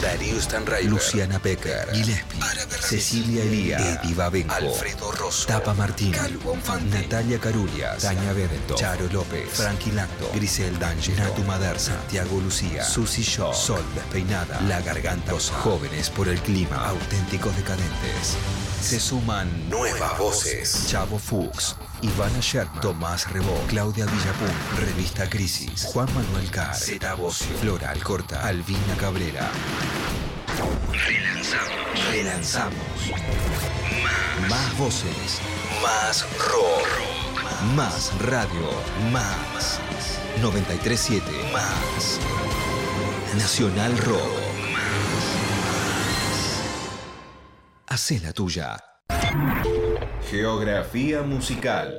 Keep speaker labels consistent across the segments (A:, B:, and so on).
A: Darío Stanraiver, Luciana Becker, Gillespie, Cecilia Elía, Eddie Babenco, Alfredo Rosso, Tapa Martínez, Natalia Carulla, Tania Bebeto, Charo López, Frankie Lacto, Grisel D'Angelo, Natu Mader, Santiago Lucía, Susi Shaw, Sol Despeinada, La Garganta, los jóvenes por el clima, auténticos decadentes. Se suman nuevas voces. Chavo Fuchs, Ivana Sherman, Tomás Rebó, Claudia Villapun, Revista Crisis, Juan Manuel Carr, Zeta Bocio, Flora Alcorta, Albina Cabrera. Relanzamos. Relanzamos. Más, más voces. Más rock. Más radio. Más. 937. Más. Nacional Rock. Hacé la tuya. Geografía musical.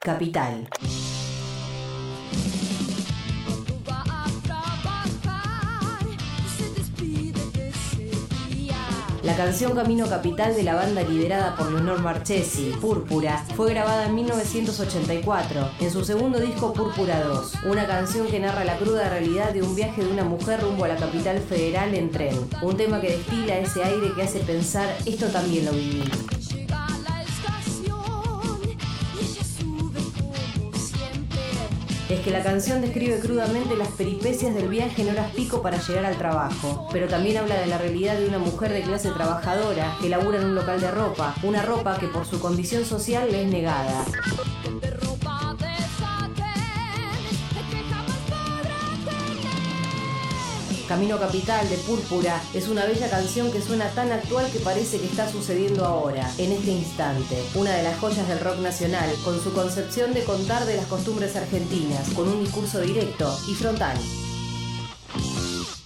B: Capital. La canción Camino Capital de la banda liderada por Leonor Marchesi, Púrpura, fue grabada en 1984 en su segundo disco Púrpura 2, una canción que narra la cruda realidad de un viaje de una mujer rumbo a la capital federal en tren, un tema que destila ese aire que hace pensar esto también lo viví. Es que la canción describe crudamente las peripecias del viaje en horas pico para llegar al trabajo, pero también habla de la realidad de una mujer de clase trabajadora que labura en un local de ropa, una ropa que por su condición social le es negada. Camino Capital de Púrpura es una bella canción que suena tan actual que parece que está sucediendo ahora, en este instante. Una de las joyas del rock nacional, con su concepción de contar de las costumbres argentinas, con un discurso directo y frontal.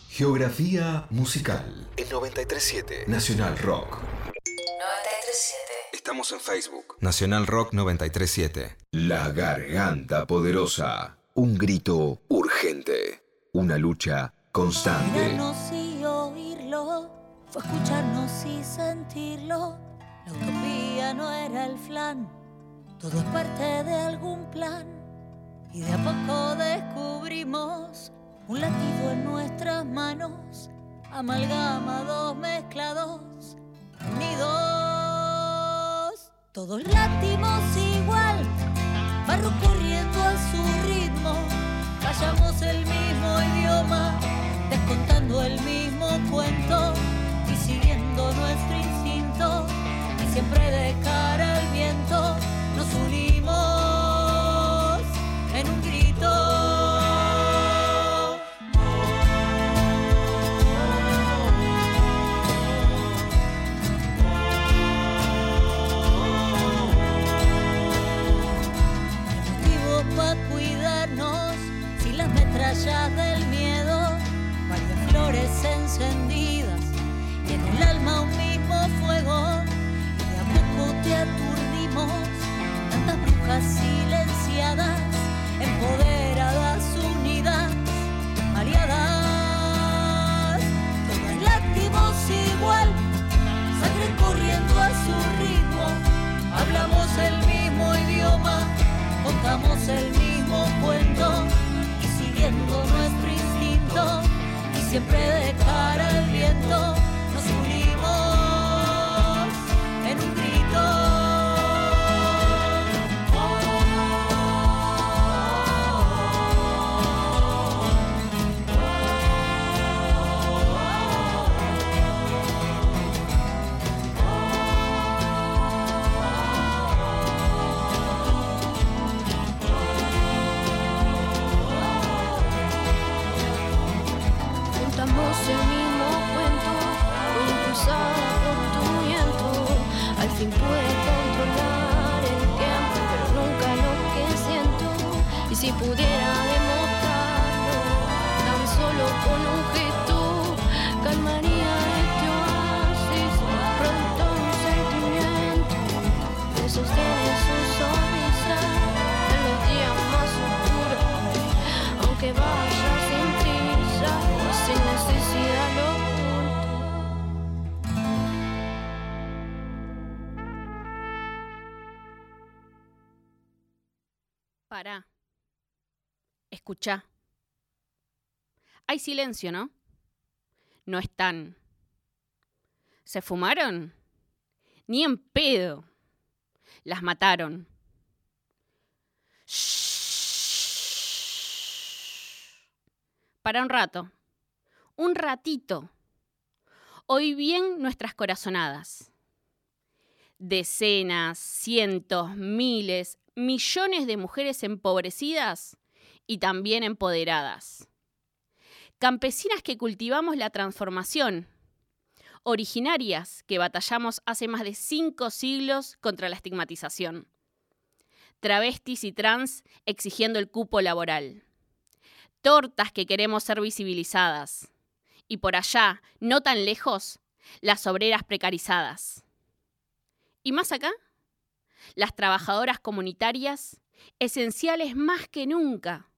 A: Geografía musical. El 937 Nacional Rock.
B: 937.
A: Estamos en Facebook. Nacional Rock 937. La garganta poderosa. Un grito urgente. Una lucha constante.
C: Mirarnos y oírlo, fue escucharnos y sentirlo. La utopía no era el flan, todo es parte de algún plan. Y de a poco descubrimos un latido en nuestras manos, amalgamados, mezclados, unidos. Todos latimos igual, barro corriendo a su ritmo, callamos el mismo idioma descontando el mismo cuento y siguiendo nuestro instinto y siempre de cara al viento nos unimos poco te
D: Escuchá. Hay silencio, ¿no? No están. ¿Se fumaron? Ni en pedo. Las mataron. Para un rato. Un ratito. Hoy bien nuestras corazonadas. Decenas, cientos, miles, millones de mujeres empobrecidas y también empoderadas. Campesinas que cultivamos la transformación, originarias que batallamos hace más de cinco siglos contra la estigmatización, travestis y trans exigiendo el cupo laboral, tortas que queremos ser visibilizadas, y por allá, no tan lejos, las obreras precarizadas. ¿Y más acá? Las trabajadoras comunitarias, esenciales más que nunca.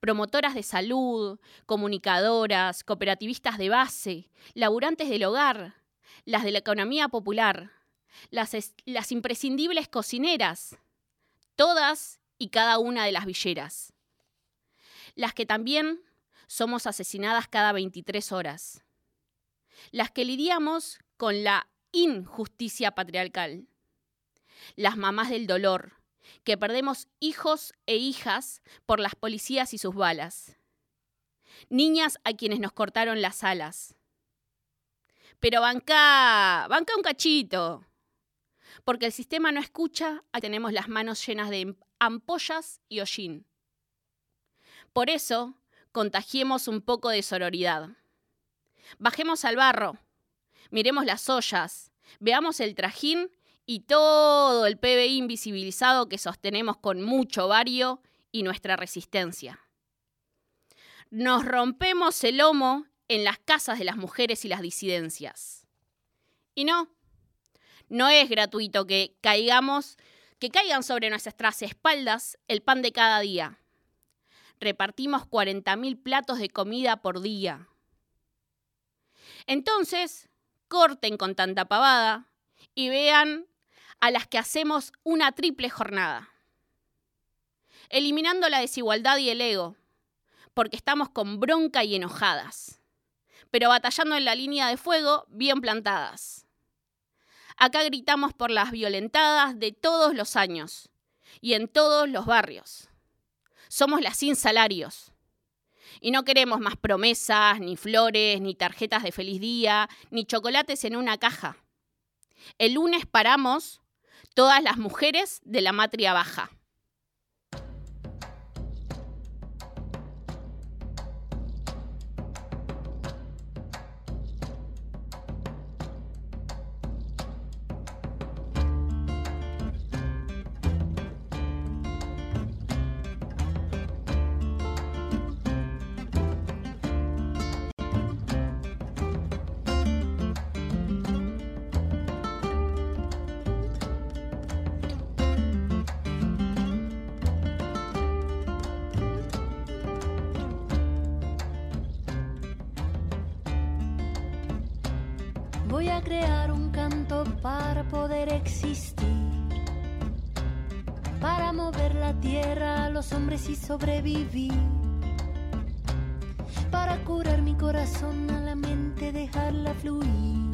D: Promotoras de salud, comunicadoras, cooperativistas de base, laburantes del hogar, las de la economía popular, las, las imprescindibles cocineras, todas y cada una de las villeras. Las que también somos asesinadas cada 23 horas. Las que lidiamos con la injusticia patriarcal las mamás del dolor, que perdemos hijos e hijas por las policías y sus balas, niñas a quienes nos cortaron las alas. Pero banca, banca un cachito, porque el sistema no escucha, tenemos las manos llenas de ampollas y hollín. Por eso, contagiemos un poco de sororidad. Bajemos al barro, miremos las ollas, veamos el trajín y todo el PBI invisibilizado que sostenemos con mucho vario y nuestra resistencia. Nos rompemos el lomo en las casas de las mujeres y las disidencias. Y no, no es gratuito que caigamos, que caigan sobre nuestras espaldas el pan de cada día. Repartimos 40.000 platos de comida por día. Entonces, corten con tanta pavada y vean a las que hacemos una triple jornada. Eliminando la desigualdad y el ego, porque estamos con bronca y enojadas, pero batallando en la línea de fuego bien plantadas. Acá gritamos por las violentadas de todos los años y en todos los barrios. Somos las sin salarios. Y no queremos más promesas, ni flores, ni tarjetas de feliz día, ni chocolates en una caja. El lunes paramos todas las mujeres de la matria baja.
E: Y sobrevivir. Para curar mi corazón a la mente, dejarla fluir.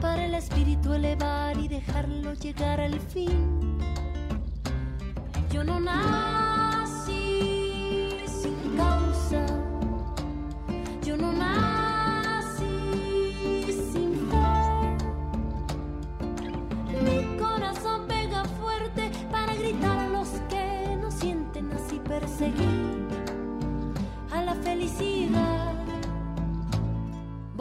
E: Para el espíritu elevar y dejarlo llegar al fin. Yo no nací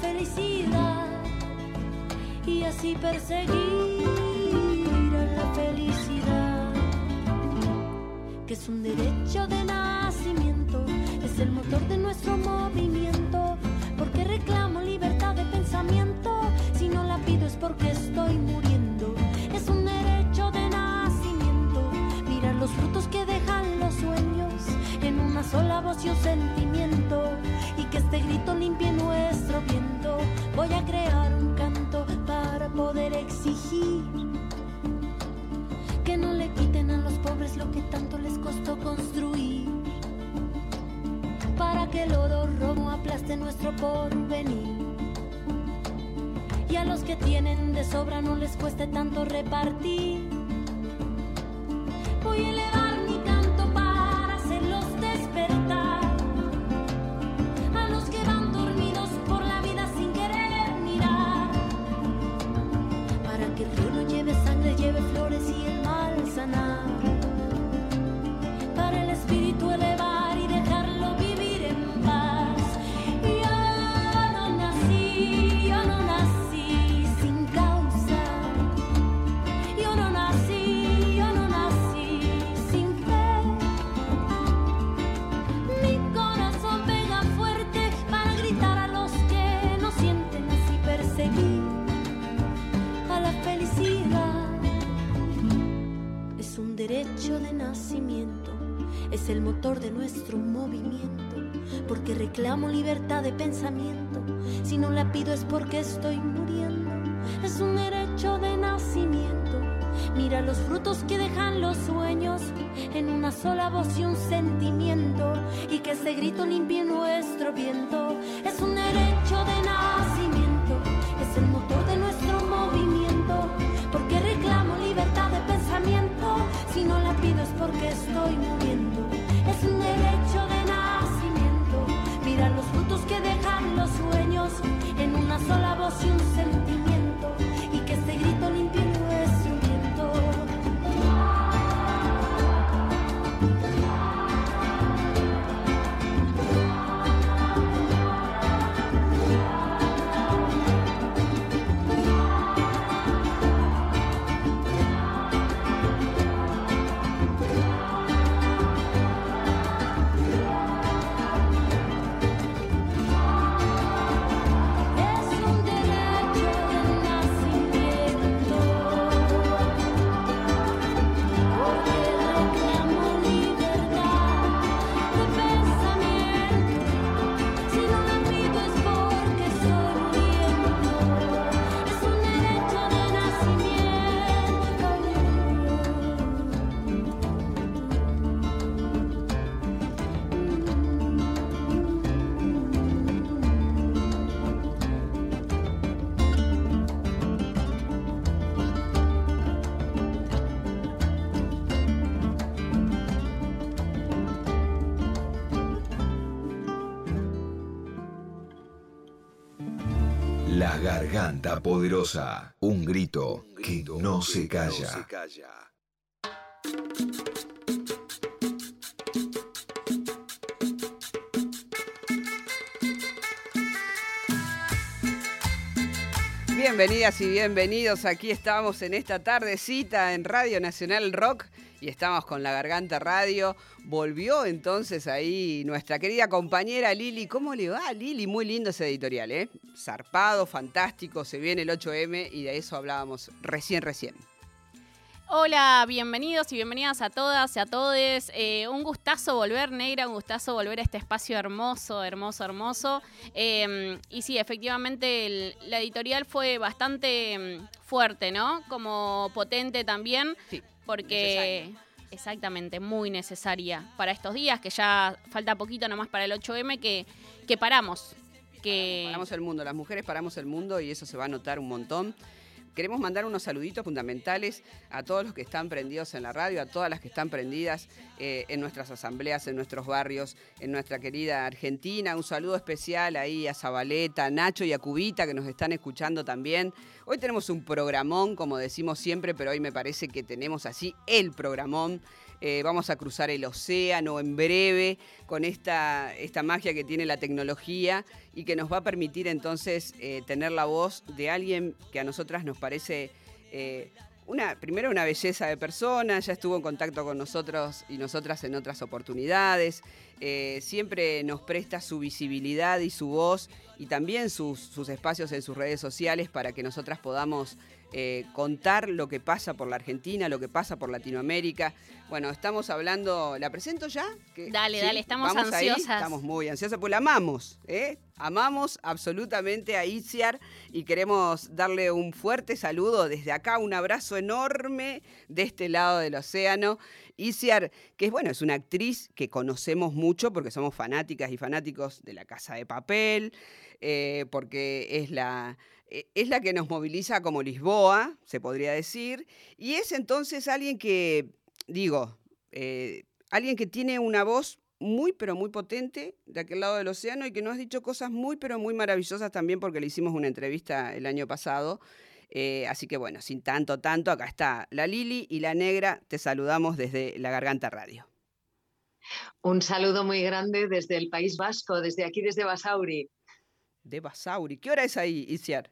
E: Felicidad y así perseguir a la felicidad, que es un derecho de nacimiento, es el motor de que tienen de sobra no les cueste tanto repartir. Reclamo libertad de pensamiento. Si no la pido es porque estoy muriendo. Es un derecho de nacimiento. Mira los frutos que dejan los sueños en una sola voz y un sentimiento. Y que ese grito limpie nuestro viento.
A: Garganta poderosa. Un grito que no se calla.
F: Bienvenidas y bienvenidos. Aquí estamos en esta tardecita en Radio Nacional Rock y estamos con la Garganta Radio. Volvió entonces ahí nuestra querida compañera Lili. ¿Cómo le va, Lili? Muy lindo ese editorial, ¿eh? Zarpado, fantástico. Se viene el 8M y de eso hablábamos recién, recién.
D: Hola, bienvenidos y bienvenidas a todas y a todes. Eh, un gustazo volver, Negra, un gustazo volver a este espacio hermoso, hermoso, hermoso. Eh, y sí, efectivamente, el- la editorial fue bastante mm, fuerte, ¿no? Como potente también,
F: Sí,
D: porque...
F: necesaria.
D: Exactamente, muy necesaria para estos días, que ya falta poquito nomás para el 8M, que, que paramos. Que...
F: Paramos el mundo, las mujeres paramos el mundo y eso se va a notar un montón. Queremos mandar unos saluditos fundamentales a todos los que están prendidos en la radio, a todas las que están prendidas eh, en nuestras asambleas, en nuestros barrios, en nuestra querida Argentina. Un saludo especial ahí a Zabaleta, a Nacho y a Cubita que nos están escuchando también. Hoy tenemos un programón, como decimos siempre, pero hoy me parece que tenemos así el programón. Eh, vamos a cruzar el océano en breve con esta, esta magia que tiene la tecnología y que nos va a permitir entonces eh, tener la voz de alguien que a nosotras nos parece eh, una, primero una belleza de persona, ya estuvo en contacto con nosotros y nosotras en otras oportunidades, siempre nos presta su visibilidad y su voz y también sus, sus espacios en sus redes sociales para que nosotras podamos eh, contar lo que pasa por la Argentina, lo que pasa por Latinoamérica. Bueno, estamos hablando, ¿la presento ya?
D: dale, dale, estamos ansiosas.
F: Estamos muy ansiosas, pues la amamos, ¿eh? Amamos absolutamente a Itziar y queremos darle un fuerte saludo desde acá, un abrazo enorme de este lado del océano. Itziar, que es bueno, es una actriz que conocemos mucho porque somos fanáticas y fanáticos de la Casa de Papel, eh, porque es la es la que nos moviliza como Lisboa, se podría decir, y es entonces alguien que, digo, eh, alguien que tiene una voz muy, pero muy potente de aquel lado del océano y que nos ha dicho cosas muy, pero muy maravillosas también porque le hicimos una entrevista el año pasado. Eh, así que bueno, sin tanto, tanto, acá está la Lili y la Negra, te saludamos desde la Garganta Radio.
G: Un saludo muy grande desde el País Vasco, desde aquí, desde Basauri.
F: De Basauri. ¿Qué hora es ahí, Isiar?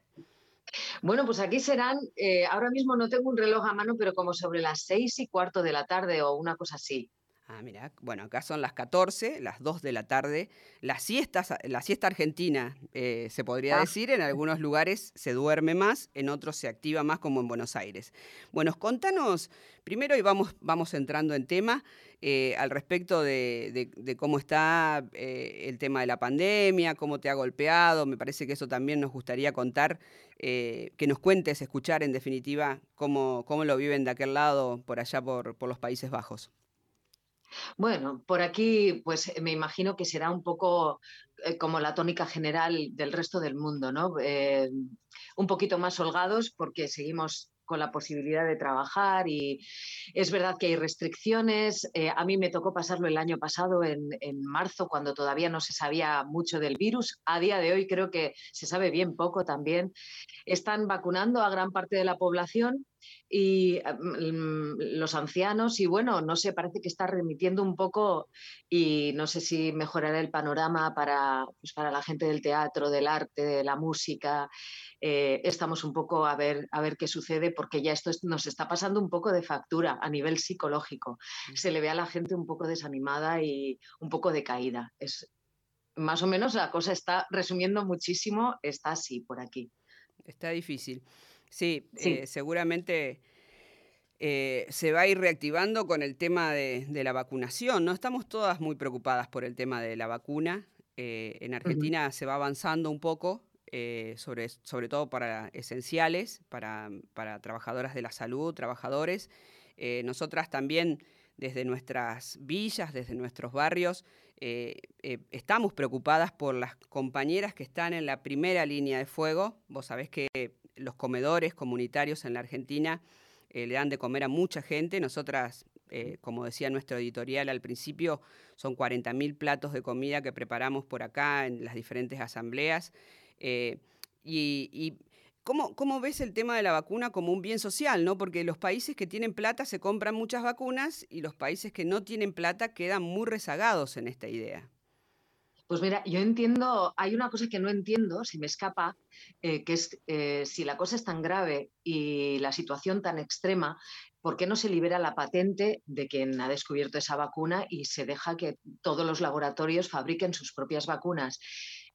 G: Bueno, pues aquí serán, eh, ahora mismo no tengo un reloj a mano, pero como sobre las seis y cuarto de la tarde o una cosa así.
F: Ah, mira, bueno, acá son las 14, las 2 de la tarde. La siesta, la siesta argentina, eh, se podría ah. decir, en algunos lugares se duerme más, en otros se activa más, como en Buenos Aires. Bueno, contanos, primero y vamos, vamos entrando en tema, eh, al respecto de, cómo está eh, el tema de la pandemia, cómo te ha golpeado. Me parece que eso también nos gustaría contar, que nos cuentes, escuchar en definitiva cómo, cómo lo viven de aquel lado, por allá por, los Países Bajos.
G: Bueno, por aquí pues me imagino que será un poco eh, como la tónica general del resto del mundo, ¿no? Eh, un poquito más holgados porque seguimos con la posibilidad de trabajar y es verdad que hay restricciones. Eh, a mí me tocó pasarlo el año pasado, en, en, marzo, cuando todavía no se sabía mucho del virus. A día de hoy creo que se sabe bien poco también. Están vacunando a gran parte de la población y mm, los ancianos y bueno, no sé, parece que está remitiendo un poco y no sé si mejorará el panorama para, pues para la gente del teatro, del arte, de la música. Eh, estamos un poco a ver, a ver qué sucede porque ya esto nos está pasando un poco de factura a nivel psicológico. Mm. Se le ve a la gente un poco desanimada y un poco decaída. Es, más o menos la cosa está resumiendo muchísimo, está así por aquí.
F: Está difícil. Sí, eh, seguramente eh, se va a ir reactivando con el tema de, la vacunación. No estamos todas muy preocupadas por el tema de la vacuna. Eh, en Argentina se va avanzando un poco, sobre, sobre todo para esenciales, para, para, trabajadoras de la salud, trabajadores. nosotras también desde nuestras villas, desde nuestros barrios, estamos preocupadas por las compañeras que están en la primera línea de fuego. Vos sabés que los comedores comunitarios en la Argentina eh, le dan de comer a mucha gente. Nosotras, eh, como decía nuestro editorial al principio, son 40.000 platos de comida que preparamos por acá en las diferentes asambleas. Eh, y, ¿cómo, ¿cómo, ves el tema de la vacuna como un bien social? ¿no? Porque los países que tienen plata se compran muchas vacunas y los países que no tienen plata quedan muy rezagados en esta idea.
G: Pues mira, yo entiendo, hay una cosa que no entiendo, si me escapa, eh, que es eh, si la cosa es tan grave y la situación tan extrema, ¿por qué no se libera la patente de quien ha descubierto esa vacuna y se deja que todos los laboratorios fabriquen sus propias vacunas?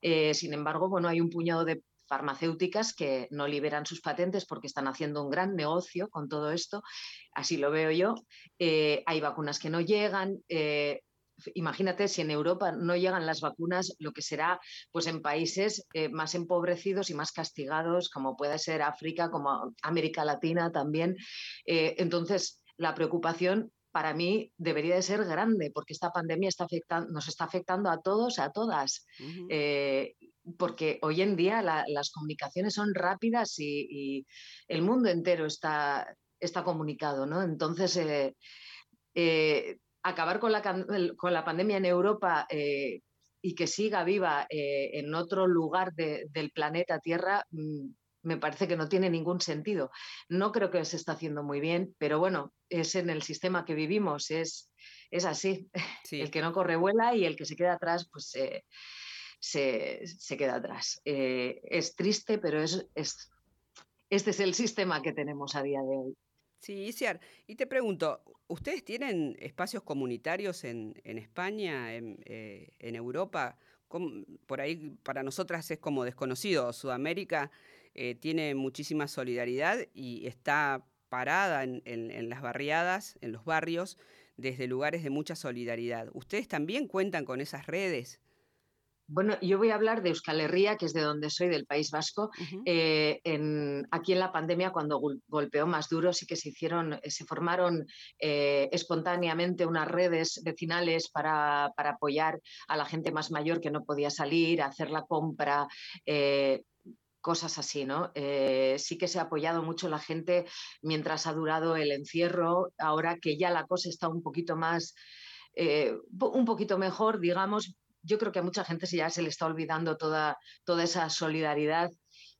G: Eh, sin embargo, bueno, hay un puñado de farmacéuticas que no liberan sus patentes porque están haciendo un gran negocio con todo esto, así lo veo yo. hay vacunas que no llegan, imagínate si en Europa no llegan las vacunas, lo que será pues en países eh, más empobrecidos y más castigados, como puede ser África, como América Latina también. Eh, entonces, la preocupación para mí debería de ser grande, porque esta pandemia está afectando, nos está afectando a todos, a todas. Eh, porque hoy en día las comunicaciones son rápidas y, el mundo entero está, está comunicado, ¿no? Entonces, acabar con la, con la pandemia en Europa eh, y que siga viva eh, en otro lugar del planeta Tierra, mm, me parece que no tiene ningún sentido. No creo que se está haciendo muy bien, pero bueno, es en el sistema que vivimos, es, es así. El que no corre vuela y el que se queda atrás, pues se, queda atrás. Eh, es triste, pero es, es, este es el sistema que tenemos a día de hoy.
F: Sí, Isiar, y te pregunto, ¿ustedes tienen espacios comunitarios en, España, en, eh, en Europa? por ahí para nosotras es como desconocido. Sudamérica eh, tiene muchísima solidaridad y está parada en, las barriadas, en los barrios, desde lugares de mucha solidaridad. ¿Ustedes también cuentan con esas redes?
G: Bueno, yo voy a hablar de Euskal Herria, que es de donde soy, del País Vasco. Eh, aquí en la pandemia, cuando golpeó más duro, sí que se hicieron, eh, se formaron eh, espontáneamente unas redes vecinales para, apoyar a la gente más mayor que no podía salir, hacer la compra. cosas así, ¿no? sí que se ha apoyado mucho la gente mientras ha durado el encierro, ahora que ya la cosa está un poquito más, un poquito mejor, digamos, yo creo que a mucha gente ya se le está olvidando toda, toda esa solidaridad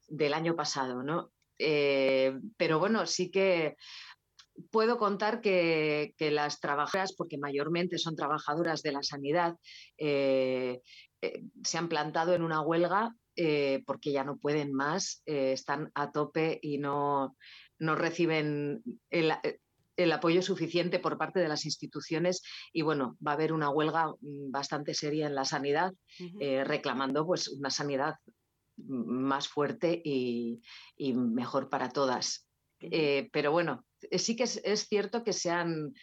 G: del año pasado, ¿no? Eh, pero bueno, sí que puedo contar que, las trabajadoras, porque mayormente son trabajadoras de la sanidad, eh, eh, se han plantado en una huelga porque ya no pueden más, están a tope y no, no reciben el, el apoyo suficiente por parte de las instituciones y bueno, va a haber una huelga mm, bastante seria en la sanidad, eh, reclamando pues una sanidad más fuerte y, mejor para todas. Eh, pero bueno, eh, sí que es, cierto que se han,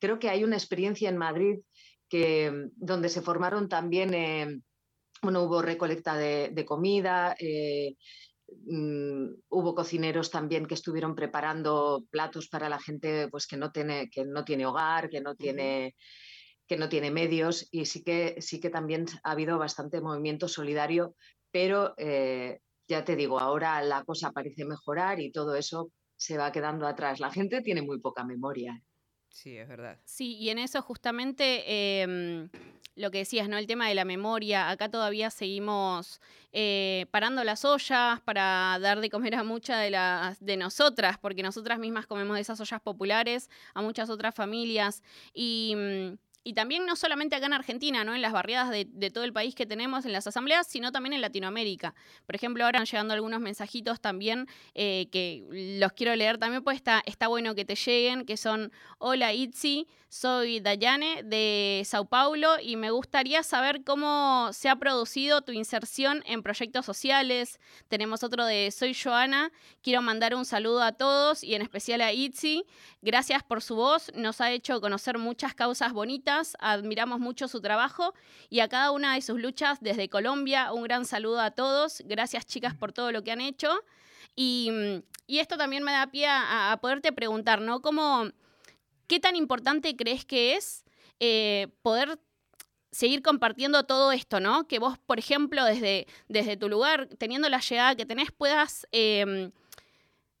G: creo que hay una experiencia en Madrid que, donde se formaron también, bueno, hubo recolecta de, de comida, Mm, hubo cocineros también que estuvieron preparando platos para la gente pues, que, no tiene, que no tiene hogar, que no tiene, que no tiene medios y sí que, sí que también ha habido bastante movimiento solidario, pero eh, ya te digo, ahora la cosa parece mejorar y todo eso se va quedando atrás. La gente tiene muy poca memoria.
F: Sí, es verdad.
D: Sí, y en eso justamente em, lo que decías, ¿no? El tema de la memoria. Acá todavía seguimos eh, parando las ollas para dar de comer a muchas de las de nosotras, porque nosotras mismas comemos de esas ollas populares, a muchas otras familias. Y mm, y también no solamente acá en Argentina, ¿no? En las barriadas de, todo el país que tenemos en las asambleas, sino también en Latinoamérica. Por ejemplo, ahora han llegando algunos mensajitos también eh, que los quiero leer también, pues está, está bueno que te lleguen, que son, hola Itzi, soy Dayane de Sao Paulo y me gustaría saber cómo se ha producido tu inserción en proyectos sociales. Tenemos otro de Soy Joana, quiero mandar un saludo a todos y en especial a Itzi. Gracias por su voz, nos ha hecho conocer muchas causas bonitas admiramos mucho su trabajo y a cada una de sus luchas desde Colombia. Un gran saludo a todos. Gracias chicas por todo lo que han hecho. Y, esto también me da pie a, poderte preguntar, ¿no? ¿Cómo, ¿Qué tan importante crees que es eh, poder seguir compartiendo todo esto, ¿no? Que vos, por ejemplo, desde, desde tu lugar, teniendo la llegada que tenés, puedas... Em,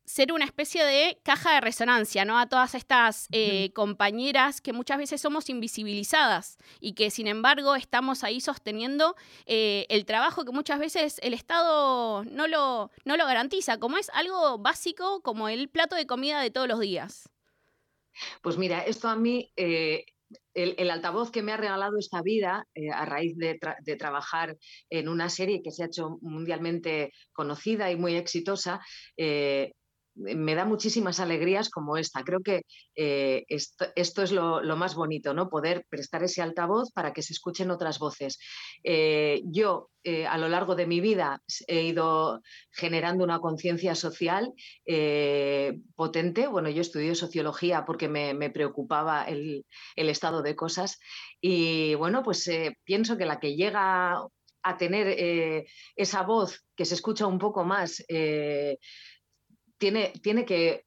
D: ser una especie de caja de resonancia, ¿no? A todas estas eh, compañeras que muchas veces somos invisibilizadas y que sin embargo estamos ahí sosteniendo eh, el trabajo que muchas veces el Estado no lo, no lo garantiza, como es algo básico como el plato de comida de todos los días.
G: Pues mira, esto a mí, eh, el, altavoz que me ha regalado esta vida a raíz de, de, trabajar en una serie que se ha hecho mundialmente conocida y muy exitosa, me da muchísimas alegrías como esta. Creo que eh, esto, es lo, más bonito, ¿no? Poder prestar ese altavoz para que se escuchen otras voces. Eh, yo, eh, a lo largo de mi vida, he ido generando una conciencia social potente. Bueno, yo estudié sociología porque me, preocupaba el, estado de cosas. Y bueno, pues pienso que la que llega a tener esa voz que se escucha un poco más tiene, tiene que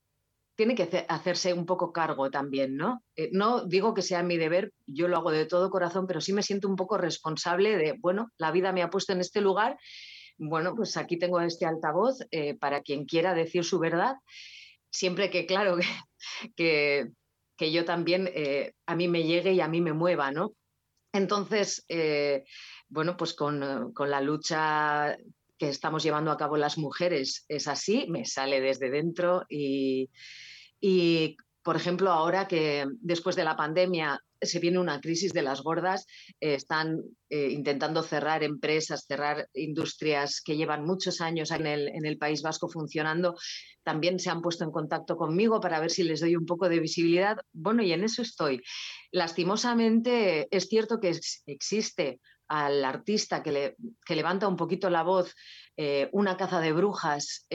G: tiene que hacerse un poco cargo también, ¿no? Eh, no digo que sea mi deber, yo lo hago de todo corazón, pero sí me siento un poco responsable de, bueno, la vida me ha puesto en este lugar, bueno, pues aquí tengo este altavoz eh, para quien quiera decir su verdad, siempre que, claro, que, que, yo también, eh, a mí me llegue y a mí me mueva, ¿no? Entonces, bueno, pues con, con la lucha que estamos llevando a cabo las mujeres es así, me sale desde dentro y, por ejemplo, ahora que después de la pandemia se viene una crisis de las gordas, eh, están eh, intentando cerrar empresas, cerrar industrias que llevan muchos años en el, en el, País Vasco funcionando. También se han puesto en contacto conmigo para ver si les doy un poco de visibilidad. Bueno, y en eso estoy. Lastimosamente, es cierto que existe al artista que, le, que levanta un poquito la voz eh, una caza de brujas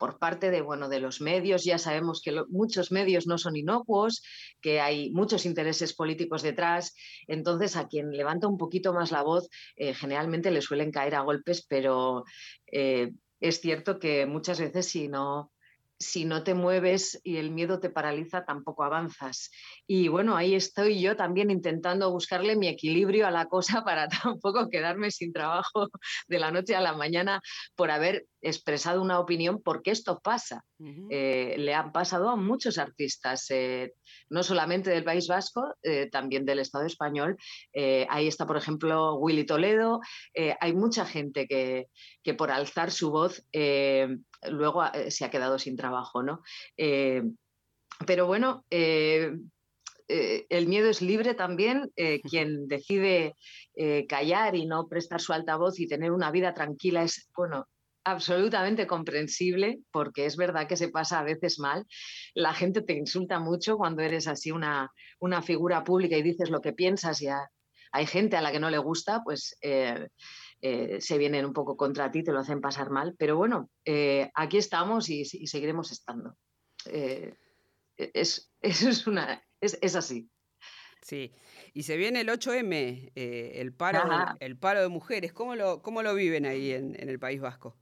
G: por parte de, bueno, de los medios. Ya sabemos que muchos medios no son inocuos, que hay muchos intereses políticos detrás. Entonces, a quien levanta un poquito más la voz, eh, generalmente le suelen caer a golpes, pero eh, es cierto que muchas veces si no, si no te mueves y el miedo te paraliza, tampoco avanzas. Y bueno, ahí estoy yo también intentando buscarle mi equilibrio a la cosa para tampoco quedarme sin trabajo de la noche a la mañana por haber expresado una opinión porque esto pasa. Eh, le han pasado a muchos artistas, eh, no solamente del País Vasco, eh, también del Estado español. ahí está, por ejemplo, Willy Toledo. hay mucha gente que, que, por alzar su voz luego se ha quedado sin trabajo. ¿no? pero bueno, el miedo es libre también. quien decide callar y no prestar su altavoz y tener una vida tranquila es, bueno, absolutamente comprensible, porque es verdad que se pasa a veces mal. La gente te insulta mucho cuando eres así una, una figura pública y dices lo que piensas y hay gente a la que no le gusta, pues eh, eh, se vienen un poco contra ti, te lo hacen pasar mal. Pero bueno, eh, aquí estamos y, seguiremos estando. es, es, una, es, así.
F: Sí, y se viene el 8M, el, paro, el paro de mujeres. ¿Cómo lo, cómo lo viven ahí en, en el País Vasco?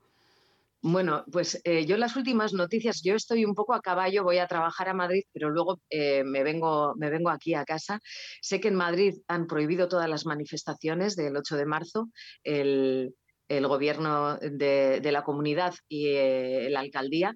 G: Bueno, pues eh, yo las últimas noticias, yo estoy un poco a caballo, voy a trabajar a Madrid, pero luego eh, me, vengo, me vengo aquí a casa. Sé que en Madrid han prohibido todas las manifestaciones del 8 de marzo. El, gobierno de, la comunidad y eh, la alcaldía,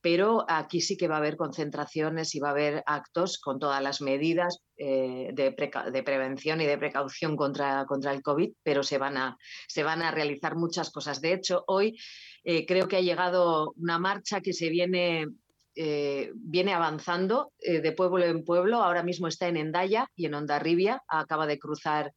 G: pero aquí sí que va a haber concentraciones y va a haber actos con todas las medidas de, de, prevención y de precaución contra, contra el COVID, pero se van, a, se van a realizar muchas cosas. De hecho, hoy eh, creo que ha llegado una marcha que se viene, eh, viene avanzando eh, de pueblo en pueblo. Ahora mismo está en Endaya y en Ondarribia. Acaba de cruzar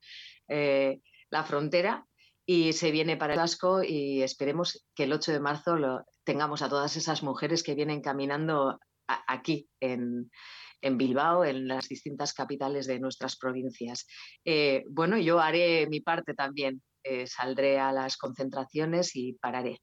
G: la frontera y se viene para el Vasco y esperemos que el 8 de marzo lo, tengamos a todas esas mujeres que vienen caminando aquí en, Bilbao, en las distintas capitales de nuestras provincias. bueno, yo haré mi parte también. saldré a las concentraciones y pararé.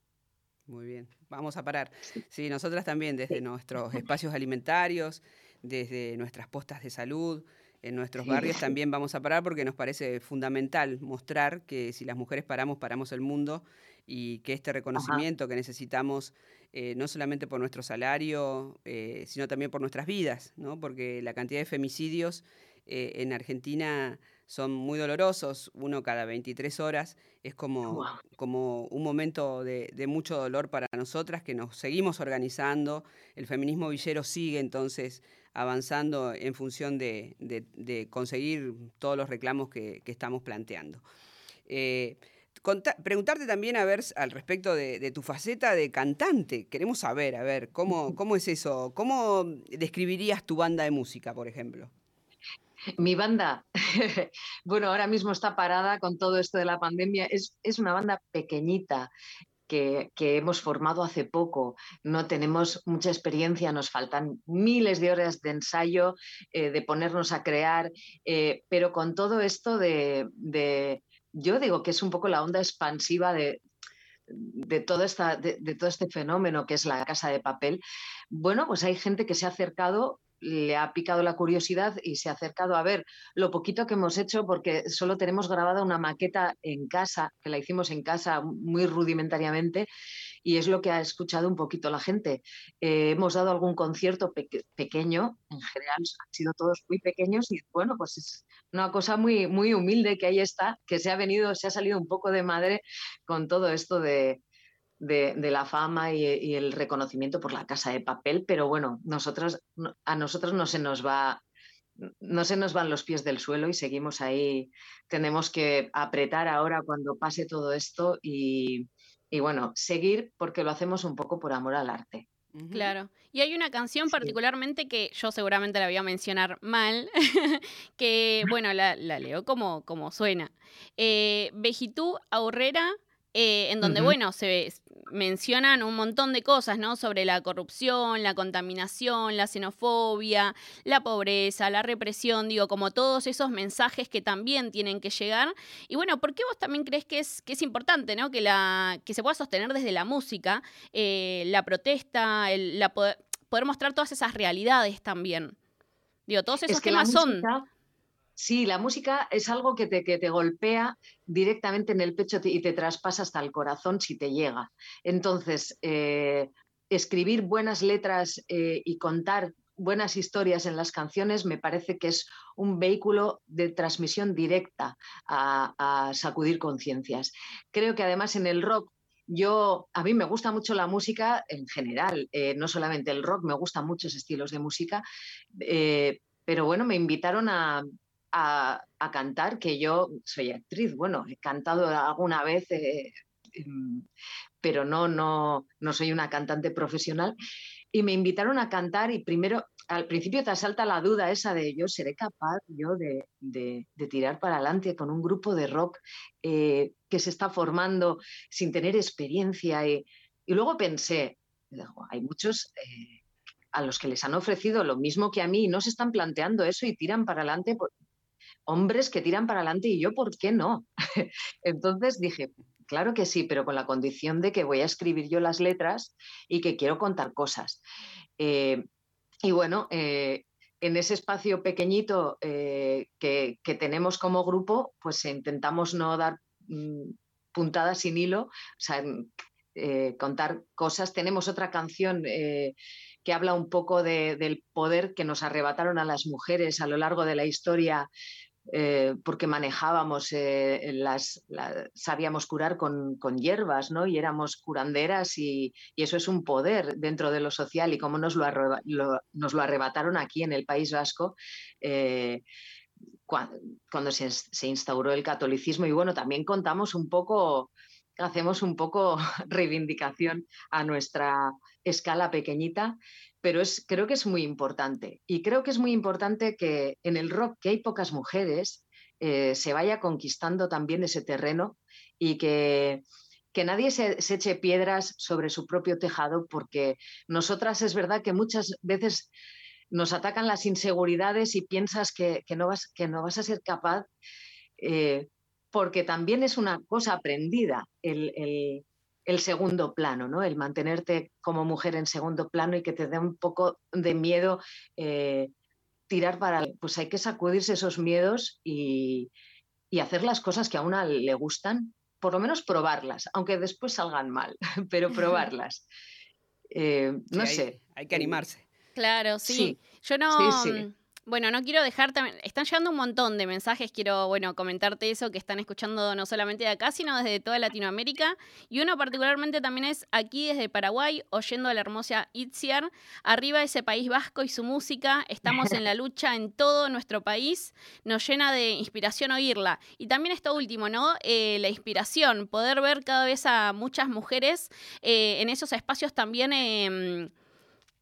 F: Muy bien, vamos a parar. Sí, nosotras también, desde nuestros espacios alimentarios, desde nuestras postas de salud, en nuestros barrios también vamos a parar porque nos parece fundamental mostrar que si las mujeres paramos, paramos el mundo y que este reconocimiento que necesitamos, eh, no solamente por nuestro salario, eh, sino también por nuestras vidas, ¿no? porque la cantidad de femicidios eh, en Argentina son muy dolorosos, uno cada 23 horas, es como, como un momento de, mucho dolor para nosotras que nos seguimos organizando, el feminismo villero sigue entonces avanzando en función de, conseguir todos los reclamos que, estamos planteando. Eh, preguntarte también a ver al respecto de, tu faceta de cantante. Queremos saber, a ver, ¿cómo, cómo es eso? ¿Cómo describirías tu banda de música, por ejemplo?
G: Mi banda, bueno, ahora mismo está parada con todo esto de la pandemia. Es, una banda pequeñita que, hemos formado hace poco. No tenemos mucha experiencia, nos faltan miles de horas de ensayo, eh, de ponernos a crear, eh, pero con todo esto de, yo digo que es un poco la onda expansiva de, de todo, esta, de, todo este fenómeno que es la casa de papel, bueno, pues hay gente que se ha acercado le ha picado la curiosidad y se ha acercado a ver lo poquito que hemos hecho porque solo tenemos grabada una maqueta en casa, que la hicimos en casa muy rudimentariamente y es lo que ha escuchado un poquito la gente. Eh, hemos dado algún concierto pequeño, en general han sido todos muy pequeños y bueno, pues es una cosa muy, muy humilde que ahí está, que se ha venido, se ha salido un poco de madre con todo esto de, de, la fama y, el reconocimiento por la casa de papel, pero bueno, nosotros, a nosotros no se nos va, no se nos van los pies del suelo y seguimos ahí. Tenemos que apretar ahora cuando pase todo esto y, y bueno, seguir porque lo hacemos un poco por amor al arte.
D: Claro. Y hay una canción particularmente que yo seguramente la voy a mencionar mal, que, bueno, la, leo como, como suena. Eh, Vejitú Aurrera eh, en donde, bueno, se mencionan un montón de cosas, ¿no? Sobre la corrupción, la contaminación, la xenofobia, la pobreza, la represión, digo, como todos esos mensajes que también tienen que llegar. Y bueno, ¿por qué vos también crees que es, que es importante, ¿no? Que, la, que se pueda sostener desde la música, eh, la protesta, el, la poder, mostrar todas esas realidades también. Digo, todos esos temas son
G: Sí, la música es algo que te, que te golpea directamente en el pecho y te traspasa hasta el corazón si te llega. Entonces, eh, escribir buenas letras eh, y contar buenas historias en las canciones me parece que es un vehículo de transmisión directa a, sacudir conciencias. Creo que además en el rock yo, a mí me gusta mucho la música en general, eh, no solamente el rock, me gustan muchos estilos de música, pero bueno, me invitaron a, a, cantar, que yo soy actriz, bueno, he cantado alguna vez, eh, em, pero no, no, no soy una cantante profesional. Y me invitaron a cantar y primero, al principio te asalta la duda esa de yo seré capaz yo de, tirar para adelante con un grupo de rock eh, que se está formando sin tener experiencia. Y, luego pensé, hay muchos... Eh, a los que les han ofrecido lo mismo que a mí, no se están planteando eso y tiran para adelante hombres que tiran para adelante y yo, ¿por qué no? Entonces dije, claro que sí, pero con la condición de que voy a escribir yo las letras y que quiero contar cosas. Eh, y bueno, eh, en ese espacio pequeñito eh, que, tenemos como grupo, pues intentamos no dar mm, puntadas sin hilo, contar cosas. Tenemos otra canción que habla un poco del poder que nos arrebataron a las mujeres a lo largo de la historia eh, porque manejábamos eh, sabíamos curar con, hierbas, ¿no? Y éramos curanderas y, eso es un poder dentro de lo social y cómo nos lo, arrebataron aquí en el País Vasco. Eh, cuando, se, instauró el catolicismo y bueno, también contamos un poco, hacemos un poco reivindicación a nuestra escala pequeñita pero es, creo que es muy importante. Y creo que es muy importante que en el rock, que hay pocas mujeres, eh, se vaya conquistando también ese terreno y que, que nadie se, eche piedras sobre su propio tejado, porque nosotras es verdad que muchas veces nos atacan las inseguridades y piensas que, no, vas, que no vas a ser capaz, eh, porque también es una cosa aprendida el segundo plano, ¿no? El mantenerte como mujer en segundo plano y que te dé un poco de miedo eh, tirar para... Pues hay que sacudirse esos miedos y, hacer las cosas que a una le gustan, por lo menos probarlas, aunque después salgan mal, pero probarlas. Eh, no sé.
F: Hay que animarse.
D: Claro, sí. Yo no... Sí, bueno, no quiero dejar también. Están llegando un montón de mensajes. Quiero, bueno, comentarte eso que están escuchando no solamente de acá, sino desde toda Latinoamérica. Y uno particularmente también es aquí desde Paraguay, oyendo a la hermosa Itziar. Arriba ese país vasco y su música. Estamos en la lucha en todo nuestro país. Nos llena de inspiración oírla. Y también esto último, ¿no? Eh, la inspiración. Poder ver cada vez a muchas mujeres eh, en esos espacios también. Em,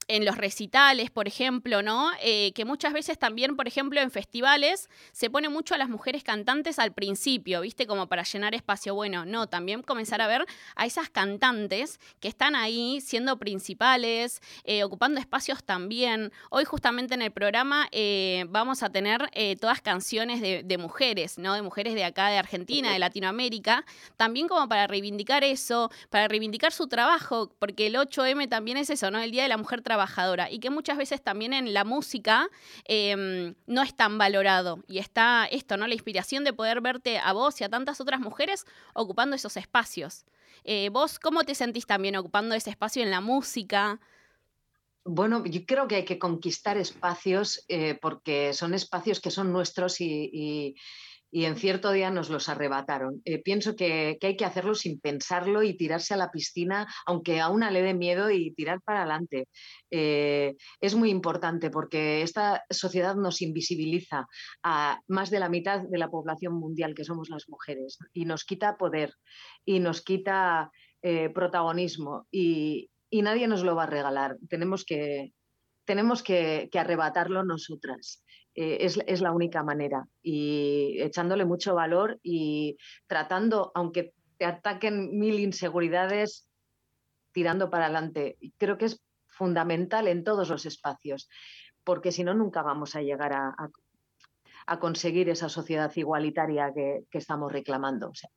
D: en los recitales, por ejemplo, ¿no? Eh, que muchas veces también, por ejemplo, en festivales se pone mucho a las mujeres cantantes al principio, ¿viste? Como para llenar espacio. Bueno, no, también comenzar a ver a esas cantantes que están ahí siendo principales, eh, ocupando espacios también. Hoy justamente en el programa eh, vamos a tener todas canciones de, mujeres, ¿no? De mujeres de acá, de Argentina, de Latinoamérica, también como para reivindicar eso, para reivindicar su trabajo, porque el 8M también es eso, ¿no? El Día de la Mujer Trabajadora y que muchas veces también en la música em, no es tan valorado. Y está esto, ¿no? La inspiración de poder verte a vos y a tantas otras mujeres ocupando esos espacios. Eh, ¿Vos cómo te sentís también ocupando ese espacio en la música?
G: Bueno, yo creo que hay que conquistar espacios eh, porque son espacios que son nuestros y en cierto día nos los arrebataron. Eh, pienso que, hay que hacerlo sin pensarlo y tirarse a la piscina, aunque a una le dé miedo y tirar para adelante. Eh, es muy importante porque esta sociedad nos invisibiliza a más de la mitad de la población mundial, que somos las mujeres, y nos quita poder y nos quita eh, protagonismo y, y nadie nos lo va a regalar. Tenemos que, tenemos que arrebatarlo nosotras. Eh, es, es, la única manera. Y echándole mucho valor y tratando, aunque te ataquen mil inseguridades, tirando para adelante. Creo que es fundamental en todos los espacios, porque si no, nunca vamos a llegar a, a, a conseguir esa sociedad igualitaria que, que estamos reclamando. O sea,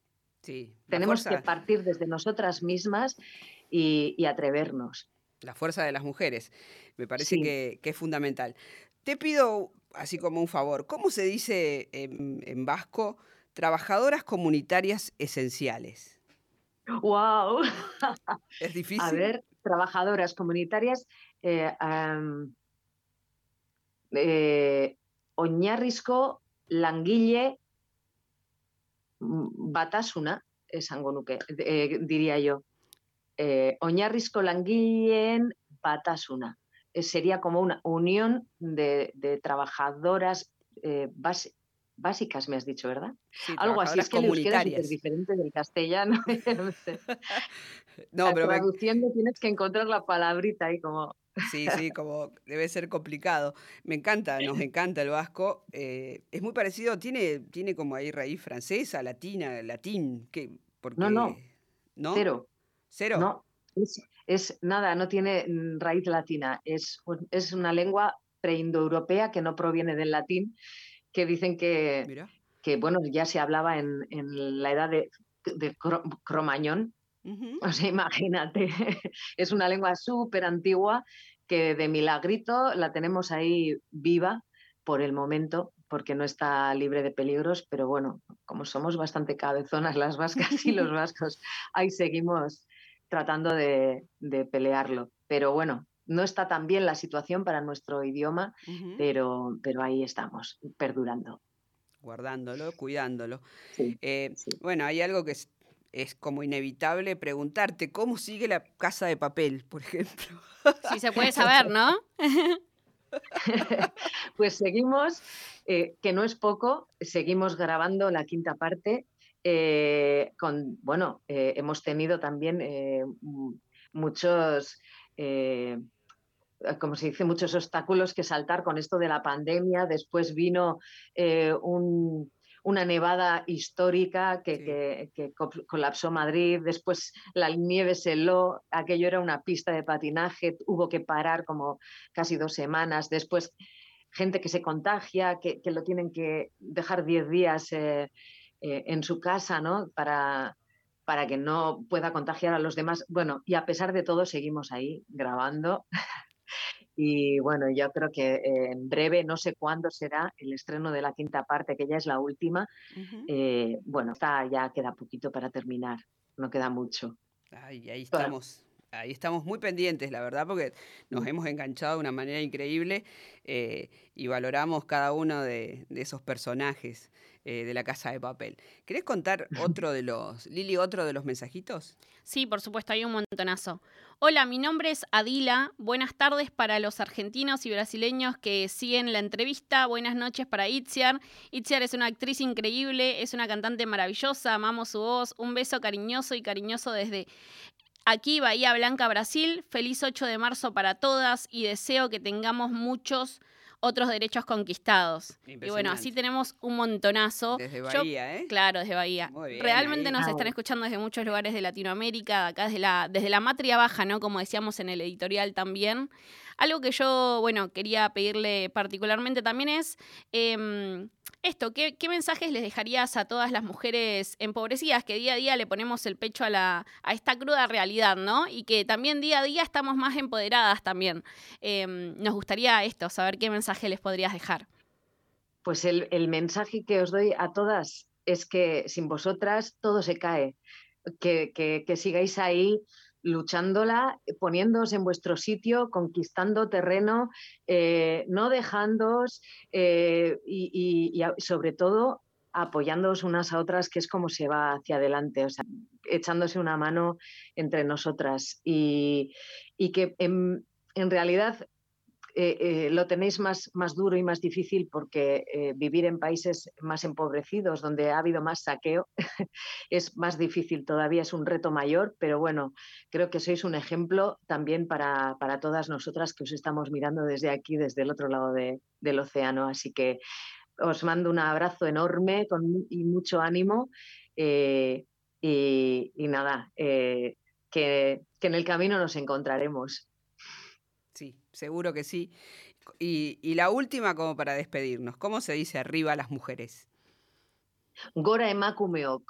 F: sí,
G: tenemos
F: fuerza...
G: que partir desde nosotras mismas y, y atrevernos.
F: La fuerza de las mujeres, me parece sí. que, que, es fundamental. Te pido, así como un favor, ¿cómo se dice en, en vasco trabajadoras comunitarias esenciales?
G: ¡Wow!
F: Es difícil.
G: A ver, trabajadoras comunitarias. Eh, um, eh, oinarrizko langile batasuna esango nuke, eh, diría yo. Eh, oinarrizko langileen batasuna. Eh, sería como una unión de, de trabajadoras eh, base, básicas, me has dicho, ¿verdad?
F: Sí,
G: Algo así, es que euskera es diferente del castellano.
F: no, pero
G: traduciendo me... tienes que encontrar la palabrita ahí como...
F: Sí, sí, como debe ser complicado. Me encanta, nos encanta el vasco. Eh, es muy parecido, tiene, tiene como ahí raíz francesa, latina, latín. ¿qué? Porque,
G: no, no,
F: no.
G: Cero.
F: Cero.
G: No, es, es, nada, no tiene raíz latina. Es, es una lengua preindoeuropea que no proviene del latín, que dicen que,
F: Mira.
G: que bueno, ya se hablaba en, en la edad de, de Cromañón, Uh -huh. O sea, imagínate, es una lengua súper antigua que de milagrito la tenemos ahí viva por el momento, porque no está libre de peligros, pero bueno, como somos bastante cabezonas las vascas y los vascos, ahí seguimos tratando de, de pelearlo. Pero bueno, no está tan bien la situación para nuestro idioma, uh -huh. pero, pero ahí estamos, perdurando.
F: Guardándolo, cuidándolo.
G: Sí,
F: eh,
G: sí.
F: Bueno, hay algo que es es como inevitable preguntarte cómo sigue la casa de papel, por ejemplo.
D: Sí, se puede saber, ¿no?
G: pues seguimos, eh, que no es poco, seguimos grabando la quinta parte. Eh, con, bueno, eh, hemos tenido también eh, muchos, eh, como se dice, muchos obstáculos que saltar con esto de la pandemia. Después vino un una nevada histórica que, sí. que, que, colapsó Madrid, después la nieve se heló, aquello era una pista de patinaje, hubo que parar como casi dos semanas, después gente que se contagia, que, que lo tienen que dejar 10 días eh, eh, en su casa, ¿no? Para, para que no pueda contagiar a los demás. Bueno, y a pesar de todo seguimos ahí grabando. Y bueno, yo creo que eh, en breve, no sé cuándo será el estreno de la quinta parte, que ya es la última. Uh -huh. eh, bueno, está, ya queda poquito para terminar, no queda mucho.
F: Ay, ahí estamos. Bueno. Ahí estamos muy pendientes, la verdad, porque nos hemos enganchado de una manera increíble eh, y valoramos cada uno de, de esos personajes eh, de la Casa de Papel. ¿Querés contar otro de los, Lili, otro de los mensajitos?
D: Sí, por supuesto, hay un montonazo. Hola, mi nombre es Adila. Buenas tardes para los argentinos y brasileños que siguen la entrevista. Buenas noches para Itziar. Itziar es una actriz increíble, es una cantante maravillosa, amamos su voz. Un beso cariñoso y cariñoso desde aquí, Bahía Blanca, Brasil. Feliz 8 de marzo para todas y deseo que tengamos muchos otros derechos conquistados. Y bueno, así tenemos un montonazo.
F: Desde Bahía,
D: Yo,
F: ¿eh?
D: Claro, desde Bahía. Bien, Realmente ahí. nos están escuchando desde muchos lugares de Latinoamérica, acá desde la, desde la matria baja, ¿no? Como decíamos en el editorial también. Algo que yo, bueno, quería pedirle particularmente también es eh, esto, ¿qué, ¿qué, mensajes les dejarías a todas las mujeres empobrecidas que día a día le ponemos el pecho a, la, a esta cruda realidad, ¿no? Y que también día a día estamos más empoderadas también. Eh, nos gustaría esto, saber qué mensaje les podrías dejar.
G: Pues el, el mensaje que os doy a todas es que sin vosotras todo se cae, que, que, que sigáis ahí luchándola, poniéndoos en vuestro sitio, conquistando terreno, eh, no dejándoos eh, y, sobre todo apoyándoos unas a otras, que es como se va hacia adelante, o sea, echándose una mano entre nosotras. Y, que en realidad eh, eh, lo tenéis más, más duro y más difícil porque eh, vivir en países más empobrecidos, donde ha habido más saqueo, es más difícil todavía, es un reto mayor, pero bueno, creo que sois un ejemplo también para, para todas nosotras que os estamos mirando desde aquí, desde el otro lado del océano. Así que os mando un abrazo enorme con, y mucho ánimo. y, nada, que en el camino nos encontraremos.
F: Seguro que sí. Y, la última, como para despedirnos, ¿cómo se dice arriba a las mujeres?
G: Gora emakumeok.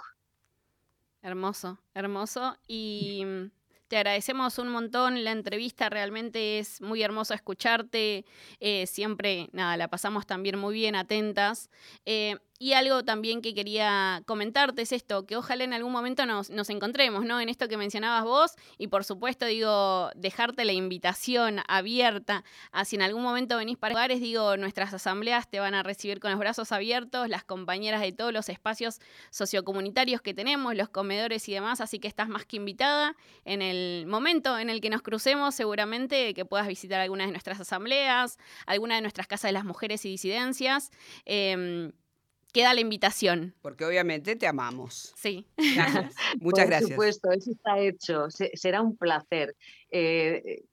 D: Hermoso, hermoso. Y mm, te agradecemos un montón la entrevista, realmente es muy hermoso escucharte. Eh, siempre, nada, la pasamos también muy bien, atentas. Eh, y algo también que quería comentarte es esto, que ojalá en algún momento nos, encontremos, ¿no? En esto que mencionabas vos y por supuesto, digo, dejarte la invitación abierta a si en algún momento venís para lugares, digo, nuestras asambleas te van a recibir con los brazos abiertos, las compañeras de todos los espacios sociocomunitarios que tenemos, los comedores y demás, así que estás más que invitada en el momento en el que nos crucemos, seguramente que puedas visitar alguna de nuestras asambleas, alguna de nuestras casas de las mujeres y disidencias. Em, queda la invitación.
F: Porque obviamente te amamos.
D: Sí.
F: Gracias. Muchas gracias.
G: Por supuesto, eso está hecho. será un placer. Eh,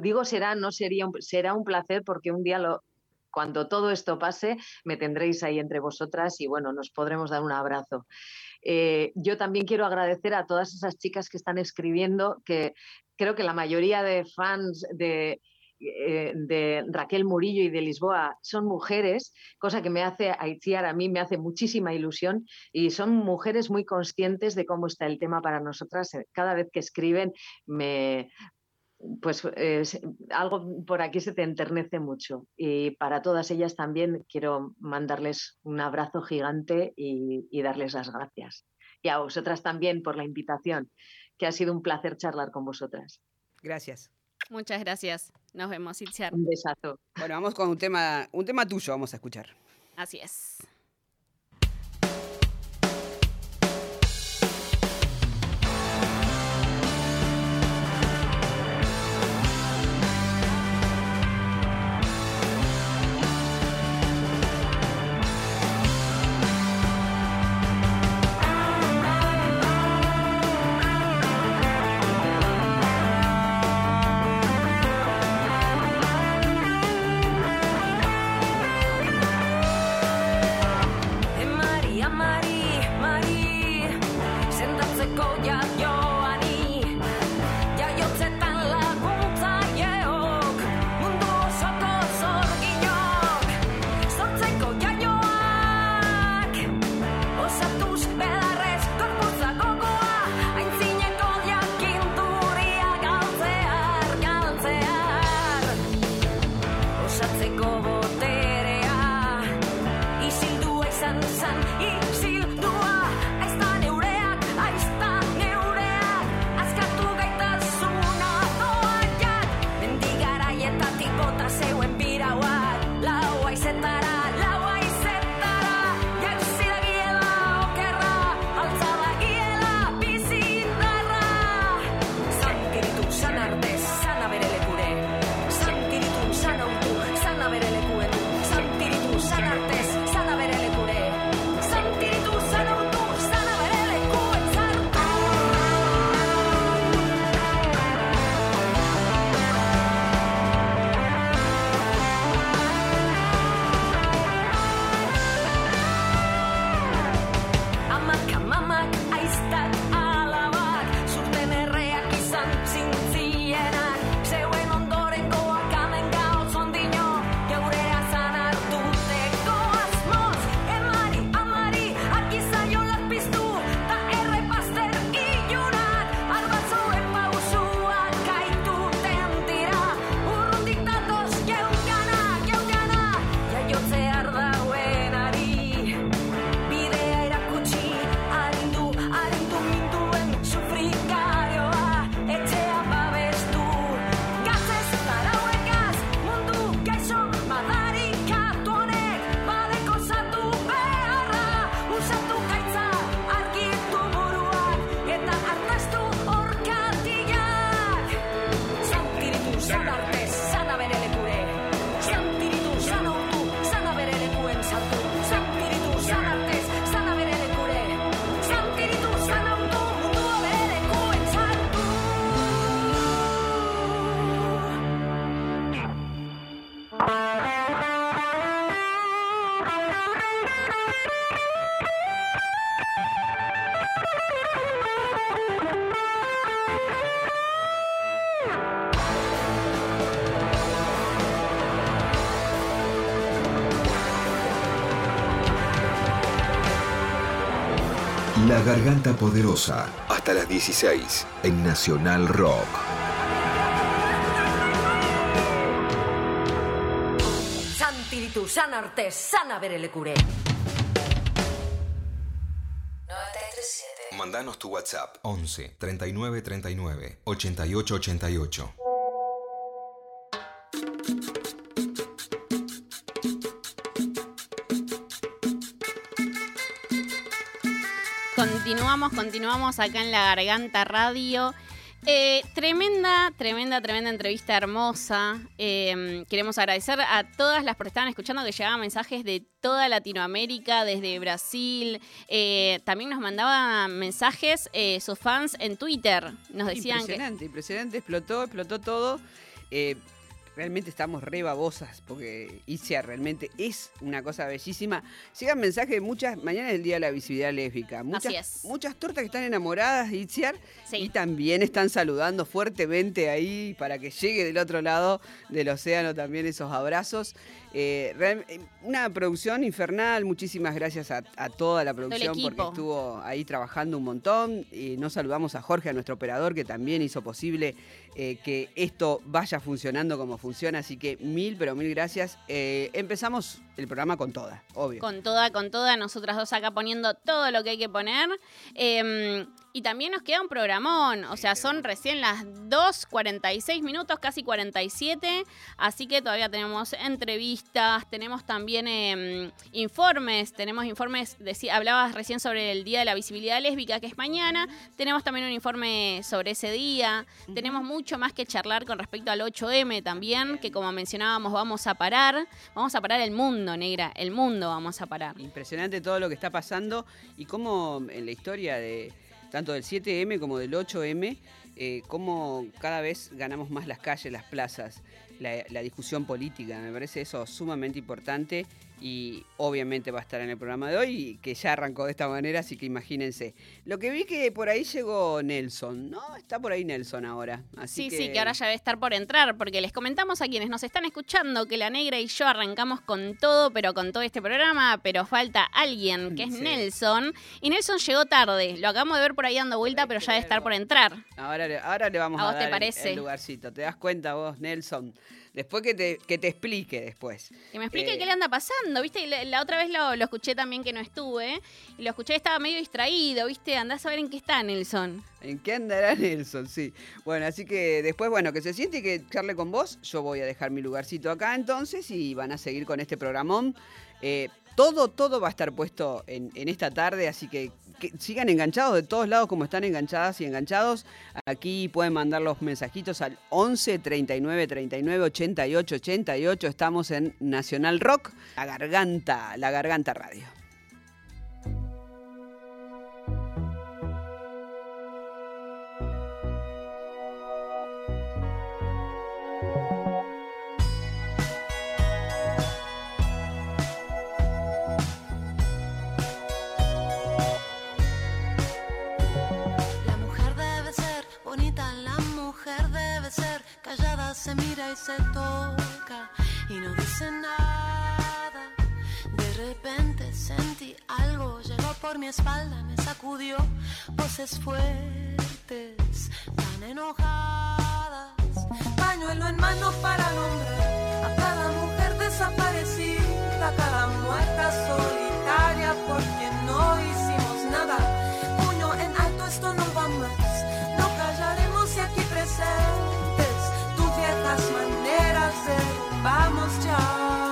G: digo será, no sería un, será un placer porque un día lo, cuando todo esto pase me tendréis ahí entre vosotras y bueno, nos podremos dar un abrazo. Eh, yo también quiero agradecer a todas esas chicas que están escribiendo, que creo que la mayoría de fans de, eh, de Raquel Murillo y de Lisboa son mujeres, cosa que me hace Aitziar a mí me hace muchísima ilusión y son mujeres muy conscientes de cómo está el tema para nosotras. Eh, cada vez que escriben me pues algo por aquí se te enternece mucho y para todas ellas también quiero mandarles un abrazo gigante y darles las gracias. Y a vosotras también por la invitación, que ha sido un placer charlar con vosotras.
F: Gracias.
D: Muchas gracias. Nos vemos, Itziar.
G: Un besazo.
F: Bueno, vamos con un tema, un tema tuyo, vamos a escuchar.
D: Así es.
A: La Garganta Poderosa, hasta las 16, en Nacional Rock.
H: Santiritu, san arte, sana berelecure.
A: 937. Mandanos tu WhatsApp 11 39 39 88 88.
D: Continuamos, acá en la Garganta Radio. Eh, tremenda, tremenda, tremenda entrevista hermosa. Eh, queremos agradecer a todas las que estaban escuchando que llegaban mensajes de toda Latinoamérica, desde Brasil. Eh, también nos mandaban mensajes sus fans en Twitter. Nos decían
F: impresionante, Impresionante, explotó, explotó todo realmente estamos re babosas porque ICIA realmente es una cosa bellísima. Llegan mensajes muchas, mañana es el Día de la Visibilidad Lésbica, muchas, muchas tortas que están enamoradas de Itziar y también están saludando fuertemente ahí para que llegue del otro lado del océano también esos abrazos. Eh, eh, una producción infernal, muchísimas gracias a, toda la producción porque estuvo ahí trabajando un montón. Y nos saludamos a Jorge, a nuestro operador, que también hizo posible eh, que esto vaya funcionando como funciona. Así que mil, pero mil gracias. empezamos el programa con toda, obvio.
D: Con toda, con toda, nosotras dos acá poniendo todo lo que hay que poner. Em, y también nos queda un programón, o sea, son recién las 2.46 minutos, casi 47, así que todavía tenemos entrevistas, tenemos también em, informes, tenemos informes, hablabas recién sobre el Día de la Visibilidad Lésbica, que es mañana, tenemos también un informe sobre ese día, tenemos mucho más que charlar con respecto al 8M también, que como mencionábamos vamos a parar, vamos a parar el mundo, negra, el mundo vamos a parar.
F: Impresionante todo lo que está pasando y cómo en la historia de tanto del 7M como del 8M, eh, cómo cada vez ganamos más las calles, las plazas, la, la discusión política. Me parece eso sumamente importante y obviamente va a estar en el programa de hoy, que ya arrancó de esta manera, así que imagínense. Lo que vi que por ahí llegó Nelson, ¿no? Está por ahí Nelson ahora.
D: sí, sí, que ahora ya debe estar por entrar, porque les comentamos a quienes nos están escuchando que la negra y yo arrancamos con todo, pero con todo este programa, pero falta alguien, que es Nelson, y Nelson llegó tarde, lo acabamos de ver por ahí dando vuelta, pero ya debe estar por entrar.
F: Ahora, ahora le vamos a,
D: ¿A,
F: dar
D: te parece?
F: El, lugarcito, ¿te das cuenta vos, Nelson? Después que te, que te explique después.
D: Que me explique qué le anda pasando, ¿viste? la, otra vez lo, escuché también que no estuve. Y lo escuché, estaba medio distraído, ¿viste? Andás a ver en qué está Nelson.
F: ¿En qué andará Nelson? Sí. Bueno, así que después, bueno, que se siente y que charle con vos. Yo voy a dejar mi lugarcito acá entonces y van a seguir con este programón. Eh, todo, todo va a estar puesto en, en esta tarde, así que que sigan enganchados de todos lados como están enganchadas y enganchados. Aquí pueden mandar los mensajitos al 11 39 39 88 88. Estamos en Nacional Rock, La Garganta, La Garganta Radio.
I: Se mira y se toca y no dice nada. De repente sentí algo, llegó por mi espalda, me sacudió voces fuertes, tan enojadas. Pañuelo en mano para nombrar a cada mujer desaparecida, a cada muerta solitaria por quien no hicimos nada. Vamos ya.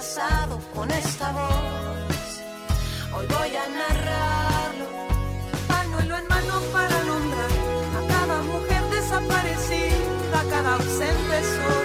I: Pasado con esta voz. Hoy voy a narrarlo. Pañuelo en mano para nombrar a cada mujer desaparecida, a cada ausente solitaria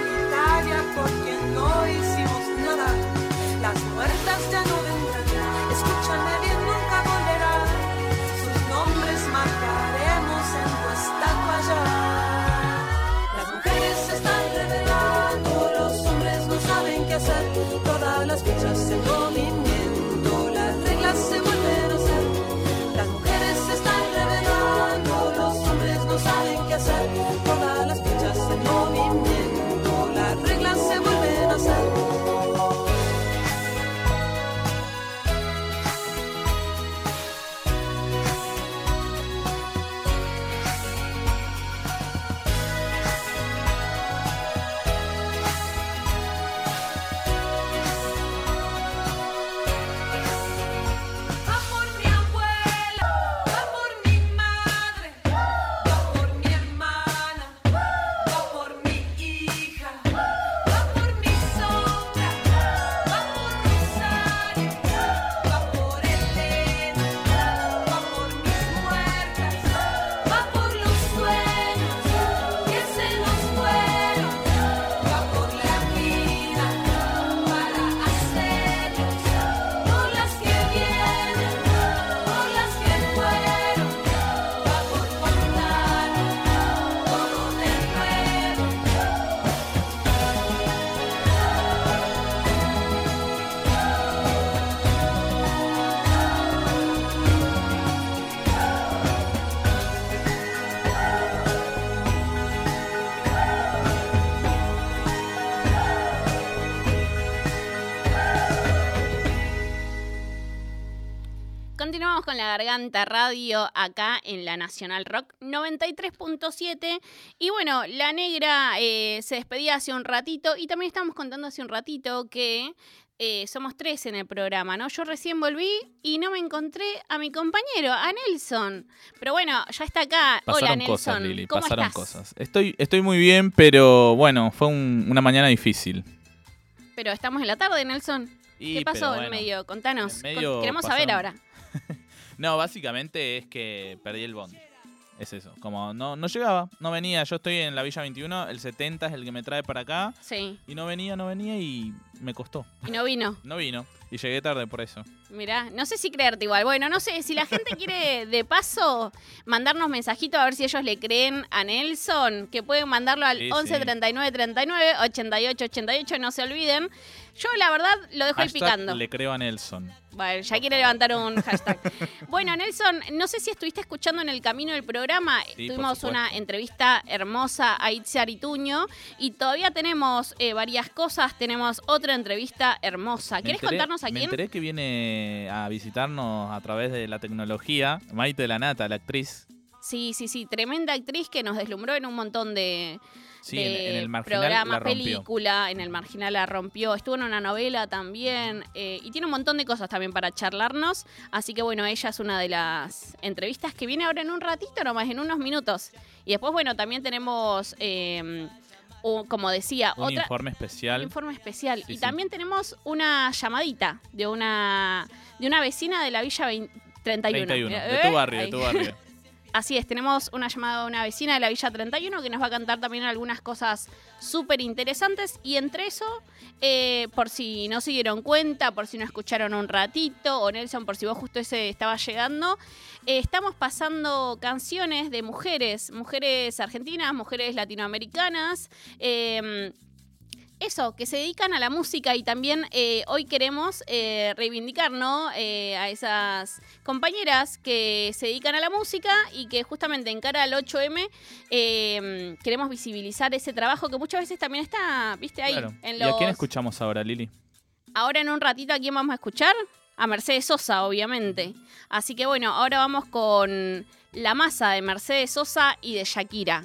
D: con la Garganta Radio acá en la Nacional Rock 93.7. Y bueno, la negra eh, se despedía hace un ratito y también estábamos contando hace un ratito que eh, somos tres en el programa, ¿no? Yo recién volví y no me encontré a mi compañero, a Nelson. Pero bueno, ya está acá. Hola
J: Pasaron
D: Nelson.
J: cosas, Lili,
D: ¿Cómo
J: pasaron
D: estás?
J: cosas. Estoy, estoy muy bien, pero bueno, fue un- una mañana difícil.
D: Pero estamos en la tarde, Nelson.
J: Y,
D: ¿Qué pasó en medio? Contanos.
J: en medio
D: Con- Queremos saber ahora.
J: No, básicamente es que perdí el bond. Es eso. Como no, no llegaba, no venía. Yo estoy en la Villa 21, el 70 es el que me trae para acá.
D: Sí.
J: Y no venía, no venía y me costó.
D: Y no vino.
J: No vino. Y llegué tarde por eso.
D: Mirá, no sé si creerte igual. Bueno, no sé, si la gente quiere de paso mandarnos mensajitos a ver si ellos le creen a Nelson, que pueden mandarlo al
J: Sí,
D: 11
J: sí.
D: 39 39 88 88, no se olviden. Yo la verdad lo dejo ahí picando.
J: le creo a Nelson.
D: Bueno, ya quiere levantar un hashtag. bueno, Nelson, no sé si estuviste escuchando en el camino del programa.
J: Sí,
D: Tuvimos una entrevista hermosa a Itziar Ituño y todavía tenemos eh, varias cosas. Tenemos otra entrevista hermosa.
J: Me
D: ¿Quieres contarnos a
J: Me
D: quién?
J: enteré que viene a visitarnos a través de la tecnología Maite de la Nata, la actriz.
D: Sí, sí, sí, tremenda actriz que nos deslumbró en un montón de,
J: Sí,
D: de
J: en, en el marginal
D: programa,
J: la rompió.
D: película, en el marginal la rompió, estuvo en una novela también eh, y tiene un montón de cosas también para charlarnos, así que bueno, ella es una de las entrevistas que viene ahora en un ratito nomás, en unos minutos. Y después bueno, también tenemos, eh, un- como decía,
J: Un
D: otra...
J: informe especial.
D: Un informe especial.
J: Sí,
D: y
J: sí.
D: también tenemos una llamadita de una, de una vecina de la Villa 20 31.
J: 31,
D: Mira,
J: de tu barrio, de tu barrio.
D: Así es, tenemos una llamada de una vecina de la Villa 31 que nos va a cantar también algunas cosas súper interesantes y entre eso, eh, por si no se dieron cuenta, por si no escucharon un ratito, o Nelson, por si vos justo ese estaba llegando, eh, estamos pasando canciones de mujeres, mujeres argentinas, mujeres latinoamericanas. eh, eso, que se dedican a la música y también eh, hoy queremos eh, reivindicar ¿no? Eh, a esas compañeras que se dedican a la música y que justamente en cara al 8M eh, queremos visibilizar ese trabajo que muchas veces también está, viste, ahí.
J: Claro.
D: En
J: ¿Y a quién
D: los-
J: escuchamos ahora, Lili?
D: Ahora en un ratito a quién vamos a escuchar? A Mercedes Sosa, obviamente. Así que bueno, ahora vamos con La Masa de Mercedes Sosa y de Shakira.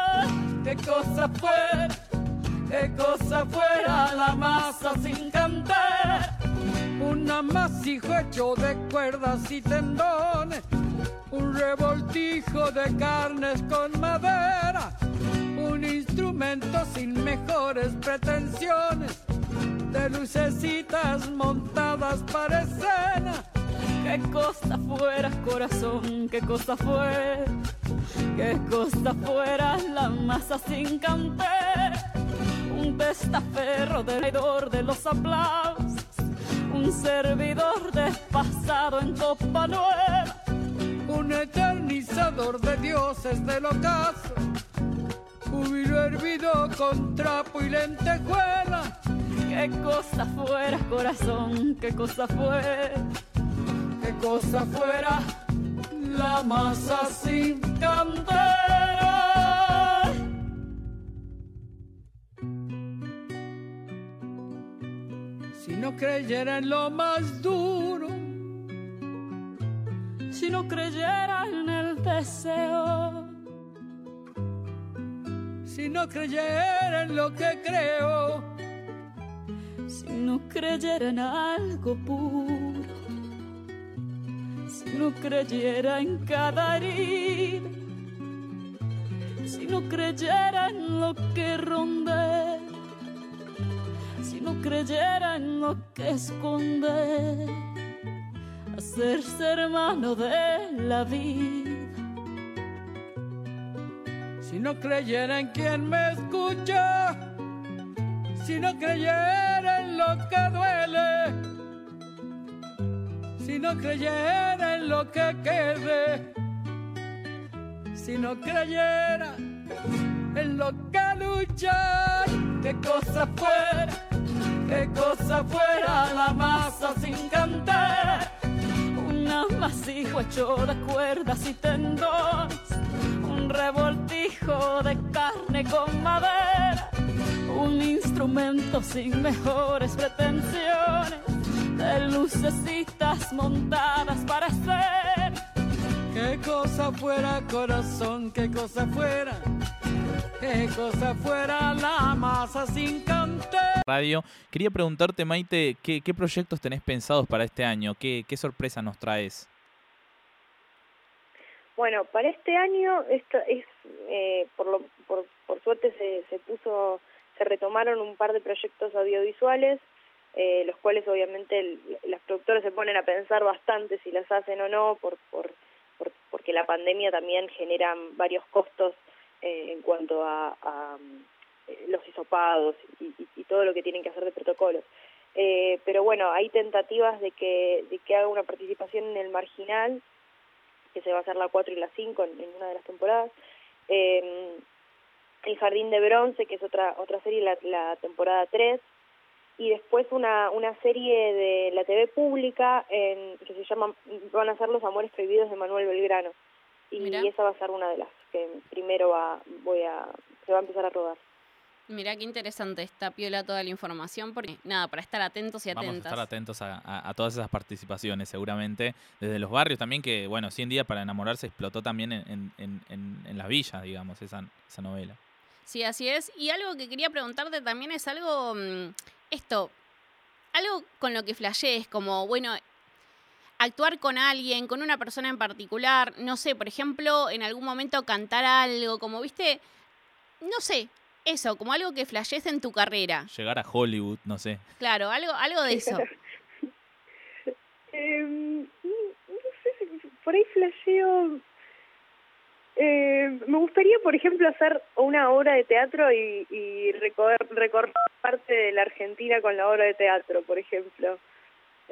K: qué cosa fuera, qué cosa fuera la masa sin cantar, un amasijo hecho de cuerdas y tendones, un revoltijo de carnes con madera, un instrumento sin mejores pretensiones. De lucecitas montadas para escena. Qué cosa fuera, corazón, qué cosa fuera, qué cosa fuera la masa sin cantar. Un testaferro traidor de los aplausos, un servidor despasado en copa nueva, un eternizador de dioses del ocaso, júbilo hervido con trapo y lentejuela. Qué cosa fuera, corazón, qué cosa fuera, qué cosa fuera la masa sin cantera. Si no creyera en lo más duro, si no creyera en el deseo, si no creyera en lo que creo, si no creyera en algo puro, no creyera en cada herida, si no creyera en lo que ronde, si no creyera en lo que esconde, hacerse hermano de la vida. Si no creyera en quien me escucha, si no creyera en lo que duele, si no creyera en lo que quede, si no creyera en lo que lucha, qué cosa fuera, qué cosa fuera la masa sin cantar, un amasijo hecho de cuerdas y tendones, un revoltijo de carne con madera un instrumento sin mejores pretensiones, de lucecitas montadas para ser. Qué cosa fuera corazón, qué cosa fuera, qué cosa fuera la masa sin cantar.
J: Radio. Quería preguntarte, Maite, ¿qué, qué proyectos tenés pensados para este año? ¿Qué, qué sorpresa nos traes?
L: Bueno, para este año esto es, eh, por, lo, por, por suerte se, se puso se retomaron un par de proyectos audiovisuales, eh, los cuales obviamente el, las productoras se ponen a pensar bastante si las hacen o no, por, por, por porque la pandemia también genera varios costos eh, en cuanto a, a eh, los hisopados y, y, todo lo que tienen que hacer de protocolos. Eh, pero bueno, hay tentativas de que, de que haga una participación en el marginal, que se va a hacer la 4 y la 5 en, en una de las temporadas. Eh, el Jardín de Bronce, que es otra otra serie, la, la temporada 3, y después una, una serie de la TV pública en, que se llama, van a ser Los Amores Prohibidos de Manuel Belgrano. Y
D: Mirá.
L: esa va a ser una de las que primero va, voy a, se va a empezar a rodar.
D: Mirá qué interesante está piola toda la información, porque nada, para estar atentos y
J: Vamos a
D: atentas.
J: estar atentos a, a- a todas esas participaciones, seguramente. Desde los barrios también, que bueno, 100 días para enamorarse explotó también en, en, en, en- en las villas, digamos, esa, esa novela.
D: Sí, así es. Y algo que quería preguntarte también es algo, mm, esto, algo con lo que flashees, como, bueno, actuar con alguien, con una persona en particular, no sé, por ejemplo, en algún momento cantar algo, como, viste, no sé, eso, como algo que flashees en tu carrera.
J: Llegar a Hollywood, no sé.
D: Claro, algo, algo de eso.
L: Eh, no sé, si- por ahí flasheo... Eh, me gustaría, por ejemplo, hacer una obra de teatro y, y recorrer, recorrer parte de la Argentina con la obra de teatro, por ejemplo.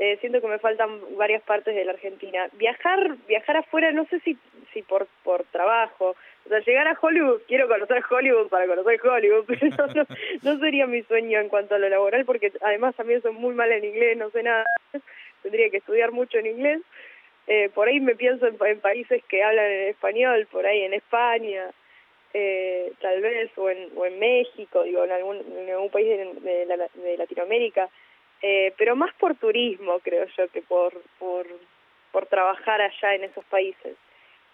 L: Eh, siento que me faltan varias partes de la Argentina. Viajar, viajar afuera, no sé si, si por, por trabajo. O sea, llegar a Hollywood, quiero conocer Hollywood para conocer Hollywood, pero no, no, sería mi sueño en cuanto a lo laboral, porque además también soy muy mal en inglés, no sé nada. Tendría que estudiar mucho en inglés. Eh, por ahí me pienso en, en países que hablan en español, por ahí en España, eh, tal vez, o en, o en México, digo, en algún, en algún país de, de de Latinoamérica. eh, pero más por turismo, creo yo, que por, por, por trabajar allá en esos países.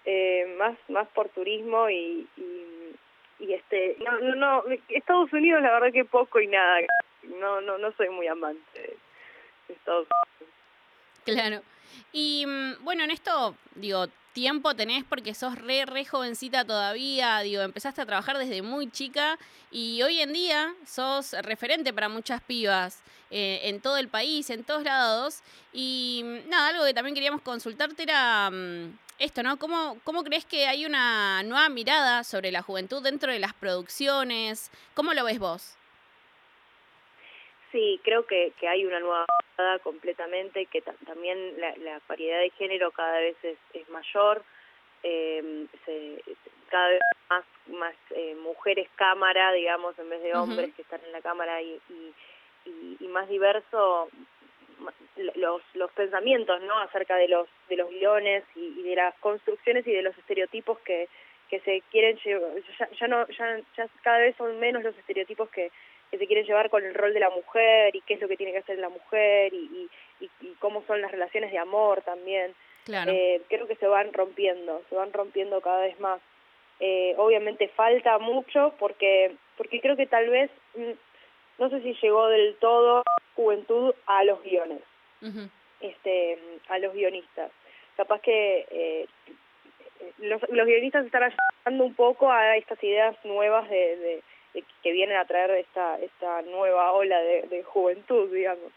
L: Eh, más, más por turismo y, y, y este, no, no, no, Estados Unidos la verdad que poco y nada, no, no, no soy muy amante de Estados Unidos.
D: Claro. Y mm, bueno, en esto, digo, tiempo tenés porque sos re, re jovencita todavía, digo, empezaste a trabajar desde muy chica y hoy en día sos referente para muchas pibas eh, en todo el país, en todos lados. Y mm, nada, algo que también queríamos consultarte era mm, esto, ¿no? ¿Cómo, ¿Cómo crees que hay una nueva mirada sobre la juventud dentro de las producciones? ¿Cómo lo ves vos?
L: Sí, creo que, que hay una nueva completamente, que también la, la, variedad de género cada vez es, es mayor, eh, se, cada vez más, más eh, mujeres cámara, digamos, en vez de hombres que están en la cámara y, y, y, y más diverso los, los pensamientos no acerca de los de los guiones y, y, de las construcciones y de los estereotipos que que se quieren llevar. Ya, ya no ya, ya cada vez son menos los estereotipos que que se quieren llevar con el rol de la mujer y qué es lo que tiene que hacer la mujer y, y, y cómo son las relaciones de amor también.
D: Claro.
L: Eh, creo que se van rompiendo, se van rompiendo cada vez más. Eh, obviamente falta mucho porque porque creo que tal vez mm, no sé si llegó del todo juventud a los guiones, uh -huh. este, a los guionistas. Capaz que eh, los, los guionistas están ayudando un poco a estas ideas nuevas de, de, que vienen a traer esta esta nueva ola de, de juventud, digamos.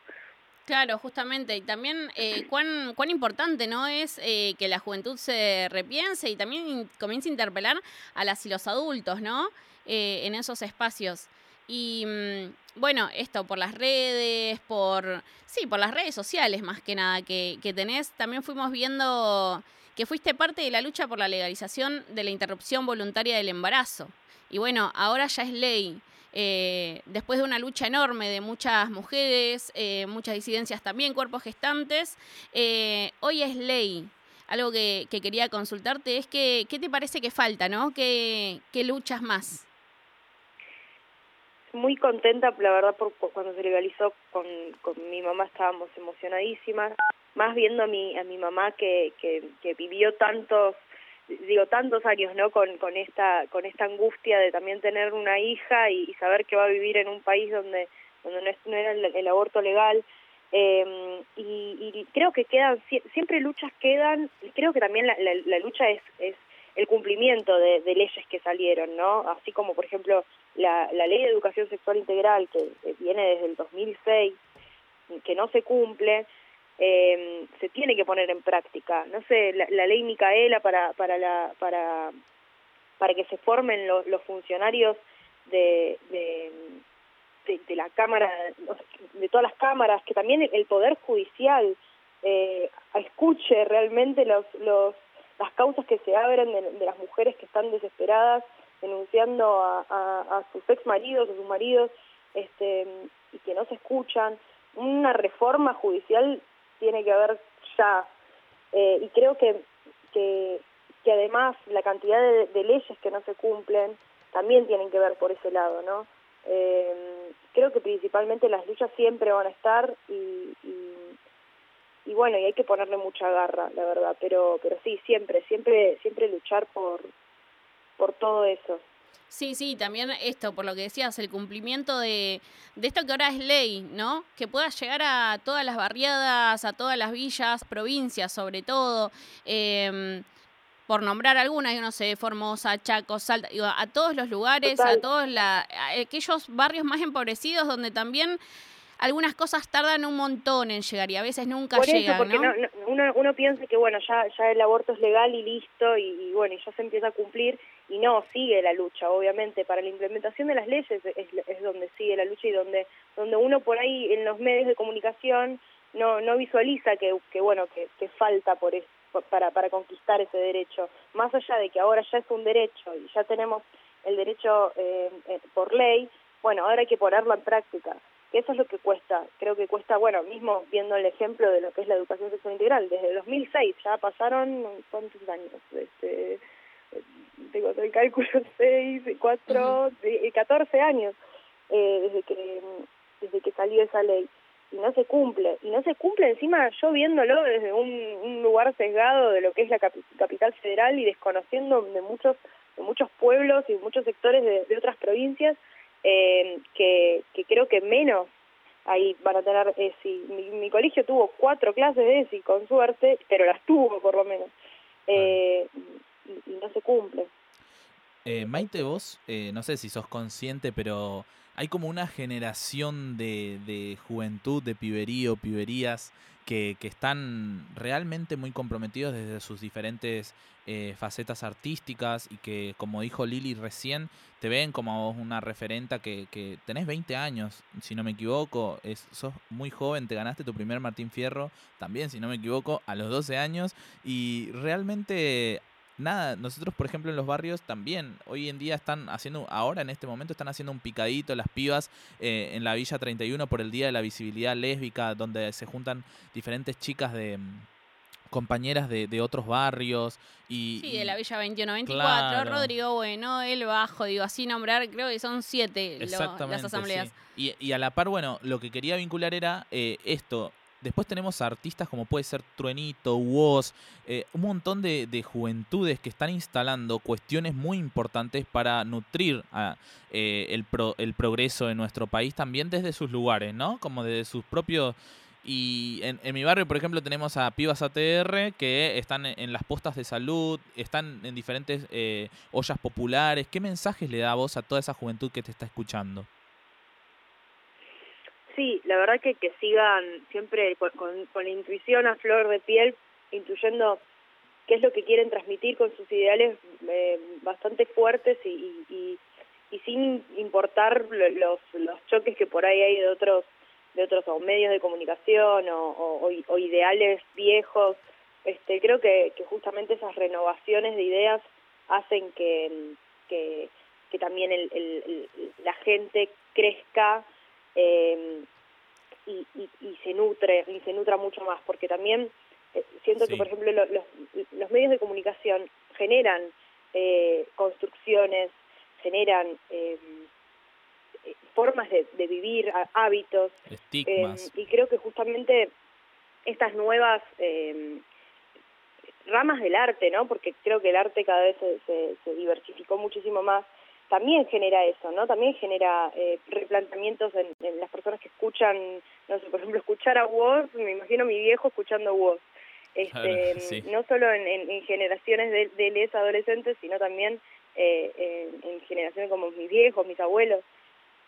D: Claro, justamente. Y también eh, cuán, cuán importante no es eh, que la juventud se repiense y también comience a interpelar a las y los adultos, ¿no? Eh, en esos espacios. Y mm, bueno, esto por las redes, por. Sí, por las redes sociales más que nada que, que tenés. También fuimos viendo que fuiste parte de la lucha por la legalización de la interrupción voluntaria del embarazo. Y bueno, ahora ya es ley. Eh, después de una lucha enorme de muchas mujeres, eh, muchas disidencias también, cuerpos gestantes, eh, hoy es ley. Algo que, que, quería consultarte es que, ¿qué te parece que falta, no? ¿Qué, qué luchas más?
L: Muy contenta, la verdad, por cuando se legalizó con, con mi mamá estábamos emocionadísimas, más viendo a mi, a mi mamá que, que, que vivió tantos digo tantos años no con con esta con esta angustia de también tener una hija y, saber que va a vivir en un país donde donde no, es, no era el, el, aborto legal. Eh, y, y creo que quedan siempre luchas quedan y creo que también la, la, la lucha es es el cumplimiento de, de, leyes que salieron no así como por ejemplo la, la ley de educación sexual integral que viene desde el 2006 que no se cumple eh, se tiene que poner en práctica. No sé, la, ley Micaela para, para, la, para, para que se formen los, los funcionarios de, de, la Cámara, de todas las cámaras, que también el Poder Judicial eh, escuche realmente los, los, las causas que se abren de, las mujeres que están desesperadas denunciando a, a, a sus ex maridos o sus maridos este, y que no se escuchan. Una reforma judicial tiene que haber ya. Eh, y creo que, que, además la cantidad de, de, leyes que no se cumplen también tienen que ver por ese lado, ¿no? Eh, creo que principalmente las luchas siempre van a estar y, y, y bueno, y hay que ponerle mucha garra, la verdad, pero pero sí, siempre, siempre siempre luchar por por todo eso.
D: Sí, sí, también esto, por lo que decías, el cumplimiento de, de esto que ahora es ley, ¿no? Que pueda llegar a todas las barriadas, a todas las villas, provincias sobre todo, eh, por nombrar algunas, yo no sé, Formosa, Chaco, Salta, digo, a todos los lugares, Total. a todos la, a aquellos barrios más empobrecidos donde también algunas cosas tardan un montón en llegar y a veces nunca
L: Por
D: llegan,
L: porque
D: ¿no?
L: no, uno, uno piensa que bueno, ya, ya el aborto es legal y listo y, y bueno, y ya se empieza a cumplir y no, sigue la lucha, obviamente, para la implementación de las leyes es, es donde sigue la lucha y donde, donde uno por ahí en los medios de comunicación no, no visualiza que, que bueno, que, que falta por eso, para, para conquistar ese derecho, más allá de que ahora ya es un derecho y ya tenemos el derecho eh, eh, por ley, bueno, ahora hay que ponerlo en práctica, que eso es lo que cuesta, creo que cuesta, bueno, mismo viendo el ejemplo de lo que es la educación sexual integral, desde el 2006 ya pasaron, ¿cuántos años? Este, tengo el cálculo 6, 4, uh -huh. 14 años eh, desde que desde que salió esa ley y no se cumple. Y no se cumple encima yo viéndolo desde un, un lugar sesgado de lo que es la capi- capital federal y desconociendo de muchos, de muchos pueblos y muchos sectores de, de otras provincias eh, que, que creo que menos ahí van a tener ESI. Mi, mi colegio tuvo cuatro clases de ESI, con suerte, pero las tuvo por lo menos. Eh, y, y no se cumple.
J: Eh, Maite, vos, eh, no sé si sos consciente, pero hay como una generación de, de juventud, de piberío, piberías, que, están realmente muy comprometidos desde sus diferentes eh, facetas artísticas y que, como dijo Lili recién, te ven como una referenta que, que tenés 20 años, si no me equivoco, es, sos muy joven, te ganaste tu primer Martín Fierro, también, si no me equivoco, a los 12 años, y realmente nada, nosotros por ejemplo en los barrios también, hoy en día están haciendo, ahora en este momento están haciendo un picadito las pibas eh, en la Villa 31 por el Día de la Visibilidad Lésbica, donde se juntan diferentes chicas de mm, compañeras de, de otros barrios y...
D: Sí, de la Villa 2124,
J: Claro.
D: Rodrigo Bueno, El Bajo, digo, así nombrar, creo que son siete lo- las asambleas.
J: sí. Y, y a la par, bueno, lo que quería vincular era eh, esto. Después tenemos artistas como puede ser Truenito, Woz, eh, un montón de, de juventudes que están instalando cuestiones muy importantes para nutrir eh, el, pro- el progreso de nuestro país también desde sus lugares, ¿no? Como desde sus propios... Y en, en mi barrio, por ejemplo, tenemos a Pibas ATR que están en, en las postas de salud, están en diferentes eh, ollas populares. ¿Qué mensajes le da a vos a toda esa juventud que te está escuchando?
L: Sí, la verdad que, que sigan siempre con, con, la intuición a flor de piel, intuyendo qué es lo que quieren transmitir con sus ideales eh, bastante fuertes y, y, y- y sin importar lo- los, los choques que por ahí hay de otros de otros o medios de comunicación o, ideales viejos. Este, creo que, que justamente esas renovaciones de ideas hacen que, que, que también el- el- la gente crezca eh, y, y, y se nutre y se nutra mucho más porque también eh, siento que por ejemplo lo- los, los medios de comunicación generan eh, construcciones generan eh, eh, formas de, de vivir hábitos
J: Estigmas.
L: eh, y creo que justamente estas nuevas eh, ramas del arte, ¿no? Porque creo que el arte cada vez se, se, se diversificó muchísimo más. También genera eso, ¿no? También genera eh, replanteamientos en, en las personas que escuchan, no sé, por ejemplo, escuchar a Woz, me imagino a mi viejo escuchando Woz. Este,
J: sí.
L: No solo en, en- en generaciones de, de les adolescentes, sino también eh, en, en generaciones como mis viejos, mis abuelos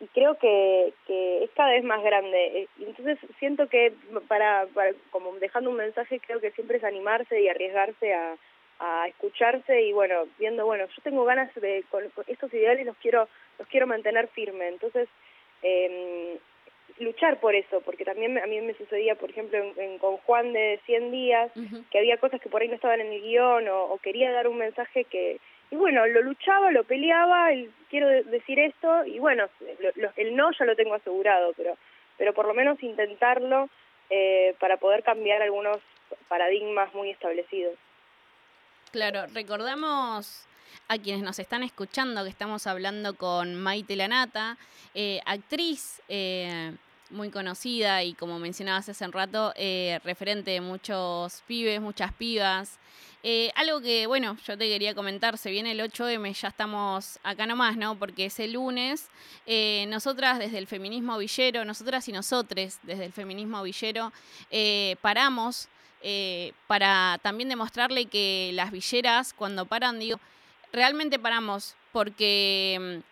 L: y creo que, que es cada vez más grande. Eh, Entonces siento que para, para, como dejando un mensaje, creo que siempre es animarse y arriesgarse a, a escucharse y bueno, viendo, bueno, yo tengo ganas de, con, con estos ideales los quiero, los quiero mantener firme. Entonces, eh, luchar por eso, porque también a mí me sucedía, por ejemplo, en, en- con Juan de 100 días, que había cosas que por ahí no estaban en el guion o, o quería dar un mensaje que, y bueno, lo luchaba, lo peleaba, el, quiero de- decir esto, y bueno, lo- lo- el no ya lo tengo asegurado, pero, pero por lo menos intentarlo eh, para poder cambiar algunos paradigmas muy establecidos.
D: Claro, recordamos a quienes nos están escuchando que estamos hablando con Maite Lanata, eh, actriz eh, muy conocida y como mencionabas hace un rato, eh, referente de muchos pibes, muchas pibas. Algo que, bueno, yo te quería comentar, se viene el 8M, ya estamos acá nomás, ¿no? Porque es el lunes. Nosotras desde el feminismo villero, nosotras y nosotres desde el feminismo villero, paramos eh, para también demostrarle que las villeras cuando paran, digo, realmente paramos porque mm,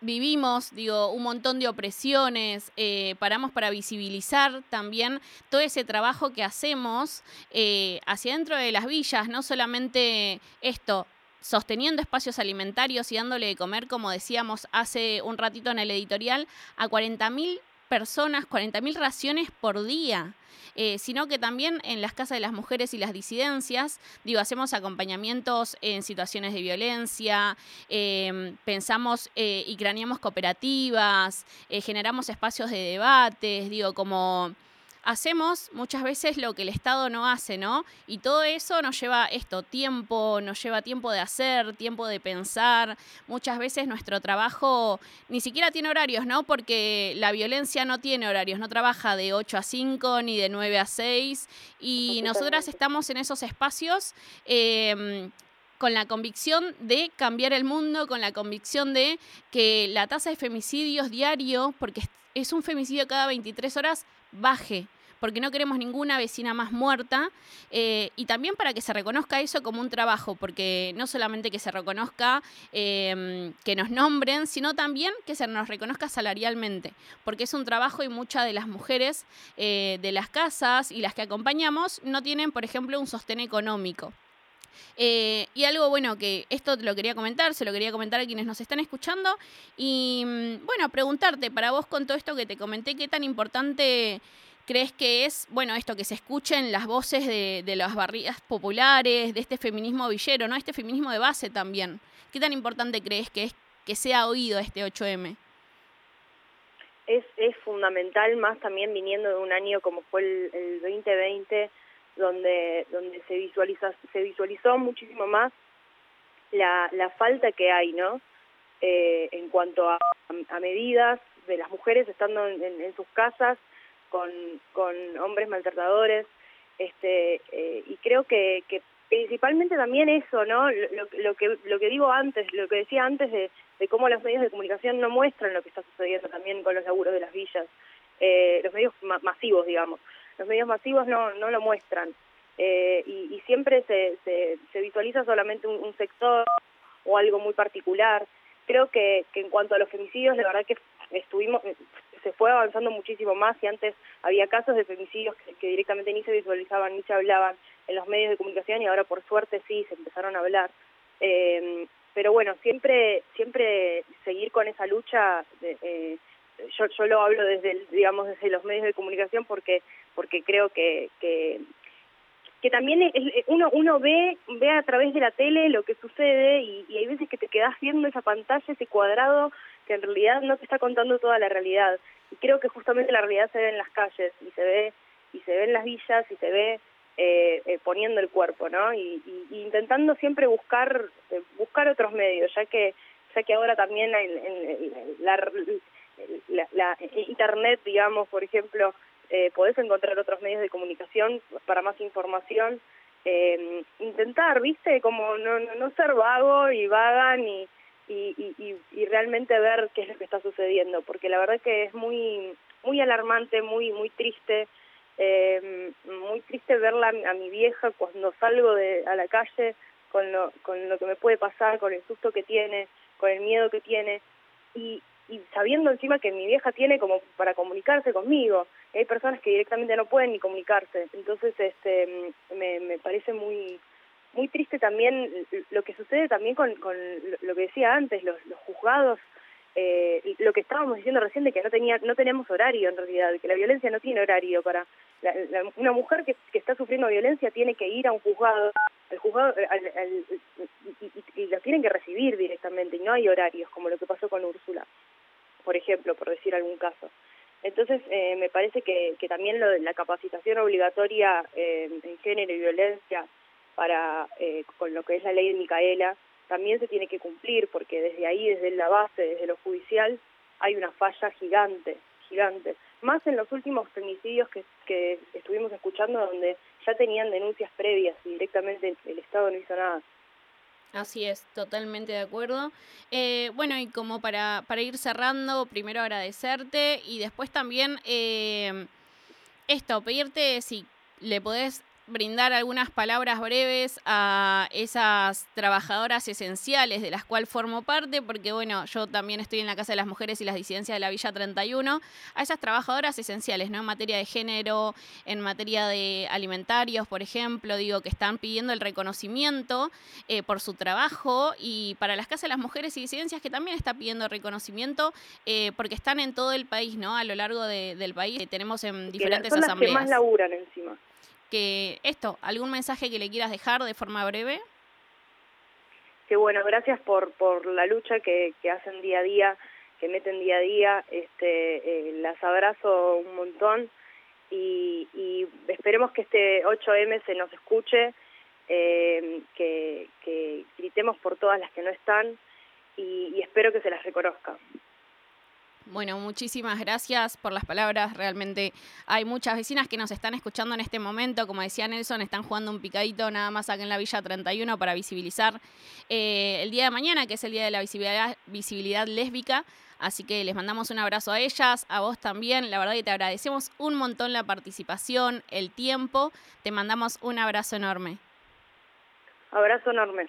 D: vivimos, digo, un montón de opresiones, eh, paramos para visibilizar también todo ese trabajo que hacemos eh, hacia dentro de las villas, no solamente esto, sosteniendo espacios alimentarios y dándole de comer, como decíamos hace un ratito en el editorial, a 40.000 personas, 40.000 raciones por día. Eh, sino que también en las casas de las mujeres y las disidencias, digo, hacemos acompañamientos en situaciones de violencia, eh, pensamos eh, y craneamos cooperativas, eh, generamos espacios de debates, digo, como hacemos muchas veces lo que el Estado no hace, ¿no? Y todo eso nos lleva esto, tiempo, nos lleva tiempo de hacer, tiempo de pensar. Muchas veces nuestro trabajo ni siquiera tiene horarios, ¿no? Porque la violencia no tiene horarios, no trabaja de 8 a 5 ni de 9 a 6 y nosotras estamos en esos espacios. Em, con la convicción de cambiar el mundo, con la convicción de que la tasa de femicidios diario, porque es un femicidio cada 23 horas, baje porque no queremos ninguna vecina más muerta, eh, y también para que se reconozca eso como un trabajo, porque no solamente que se reconozca em, que nos nombren, sino también que se nos reconozca salarialmente, porque es un trabajo y muchas de las mujeres eh, de las casas y las que acompañamos no tienen, por ejemplo, un sostén económico. Eh, y algo bueno que esto te lo quería comentar, se lo quería comentar a quienes nos están escuchando. Y mm, bueno, preguntarte para vos con todo esto que te comenté, qué tan importante crees que es, bueno, esto, que se escuchen las voces de, las barridas populares, de este feminismo villero, ¿no? Este feminismo de base también. ¿Qué tan importante crees que es que sea oído este 8M?
L: Es, es fundamental, más también viniendo de un año como fue el, el 2020, donde, donde se, visualiza, se visualizó muchísimo más la, la falta que hay, ¿no? Eh, en cuanto a, a, medidas de las mujeres estando en, en, sus casas con, con hombres maltratadores, este, eh, y creo que, que principalmente también eso, ¿no? Lo, lo, que lo que digo antes, lo que decía antes de, de cómo los medios de comunicación no muestran lo que está sucediendo también con los laburos de las villas, eh, los medios ma masivos, digamos los medios masivos no, no lo muestran. Eh, y, y, siempre se, se, visualiza solamente un, un, sector o algo muy particular. Creo que, que en cuanto a los femicidios, la verdad que estuvimos se fue avanzando muchísimo más y antes había casos de femicidios que, que, directamente ni se visualizaban ni se hablaban en los medios de comunicación y ahora por suerte sí se empezaron a hablar. Eh, pero bueno, siempre siempre seguir con esa lucha de, eh, yo, yo lo hablo desde, digamos, desde los medios de comunicación porque, porque creo que, que, también uno, uno ve, ve a través de la tele lo que sucede y, hay veces que te quedas viendo esa pantalla, ese cuadrado, que en realidad no te está contando toda la realidad. Y creo que justamente la realidad se ve en las calles y se ve, y se ve en las villas y se ve eh, eh, poniendo el cuerpo, ¿no? Y, intentando siempre buscar, eh, buscar otros medios, ya que, ya que ahora también en, en la la, la internet, digamos, por ejemplo, eh, podés encontrar otros medios de comunicación para más información. Eh, intentar, viste, como no, no, no ser vago y vaga ni, y, y, y realmente ver qué es lo que está sucediendo, porque la verdad que es muy, muy alarmante, muy, muy triste. Eh, muy triste verla a mi vieja cuando salgo de, a la calle con lo, con lo que me puede pasar, con el susto que tiene, con el miedo que tiene. Y, y sabiendo encima que mi vieja tiene como para comunicarse conmigo. Hay personas que directamente no pueden ni comunicarse. Entonces, este, me, me parece muy muy triste también lo que sucede también con, con lo que decía antes, los, los juzgados, eh, lo que estábamos diciendo recién de que no tenía no tenemos horario en realidad, que la violencia no tiene horario para la, una mujer que, que está sufriendo violencia tiene que ir a un juzgado, el juzgado al, al, y, y, tienen que recibir directamente y no hay horarios como lo que pasó con Úrsula por ejemplo, por decir algún caso. Entonces, eh, me parece que, que también lo de la capacitación obligatoria eh, en género y violencia para eh, con lo que es la ley de Micaela también se tiene que cumplir porque desde ahí, desde la base, desde lo judicial, hay una falla gigante, gigante. Más en los últimos femicidios que, que estuvimos escuchando donde ya tenían denuncias previas y directamente el Estado no hizo nada.
D: Así es, totalmente de acuerdo. Eh, bueno, y como para, para ir cerrando, primero agradecerte y después también eh, esto, pedirte si le podés brindar algunas palabras breves a esas trabajadoras esenciales de las cuales formo parte, porque bueno, yo también estoy en la Casa de las Mujeres y las disidencias de la Villa 31, a esas trabajadoras esenciales, ¿no? En materia de género, en materia de alimentarios, por ejemplo, digo, que están pidiendo el reconocimiento eh, por su trabajo y para las Casas de las Mujeres y disidencias que también está pidiendo reconocimiento eh, porque están en todo el país, ¿no? A lo largo de, del país tenemos en diferentes
L: son las
D: asambleas.
L: que más laburan encima
D: que esto, algún mensaje que le quieras dejar de forma breve.
L: Que bueno, gracias por, por la lucha que, que hacen día a día, que meten día a día, este, eh, las abrazo un montón y, y esperemos que este 8M se nos escuche, eh, que, que gritemos por todas las que no están y, y espero que se las reconozca.
D: Bueno, muchísimas gracias por las palabras. Realmente hay muchas vecinas que nos están escuchando en este momento. Como decía Nelson, están jugando un picadito nada más acá en la Villa 31 para visibilizar eh, el día de mañana, que es el día de la visibilidad, visibilidad lésbica. Así que les mandamos un abrazo a ellas, a vos también. La verdad que te agradecemos un montón la participación, el tiempo. Te mandamos un abrazo enorme.
L: Abrazo enorme.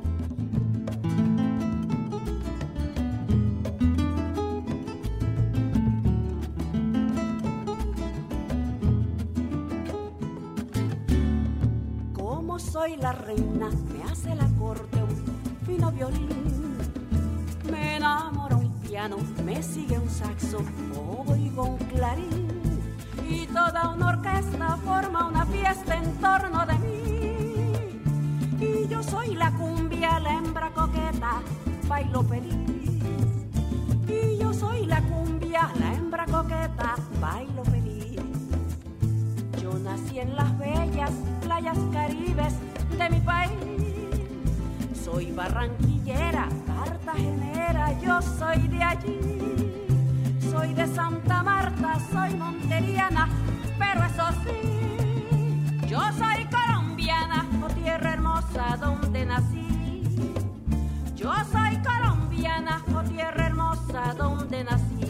M: Como soy la reina, me hace la corte un fino violín. Me enamora un piano, me sigue un saxo, oigo un clarín. Y toda una orquesta forma una fiesta en torno de mí. Y yo soy la cumbia, la hembra coqueta, bailo feliz. Y yo soy la cumbia, la hembra coqueta, bailo feliz. Nací en las bellas playas caribes de mi país. Soy barranquillera, cartagenera, yo soy de allí. Soy de Santa Marta, soy monteriana, pero eso sí, yo soy colombiana, oh tierra hermosa donde nací. Yo soy colombiana, oh tierra hermosa donde nací.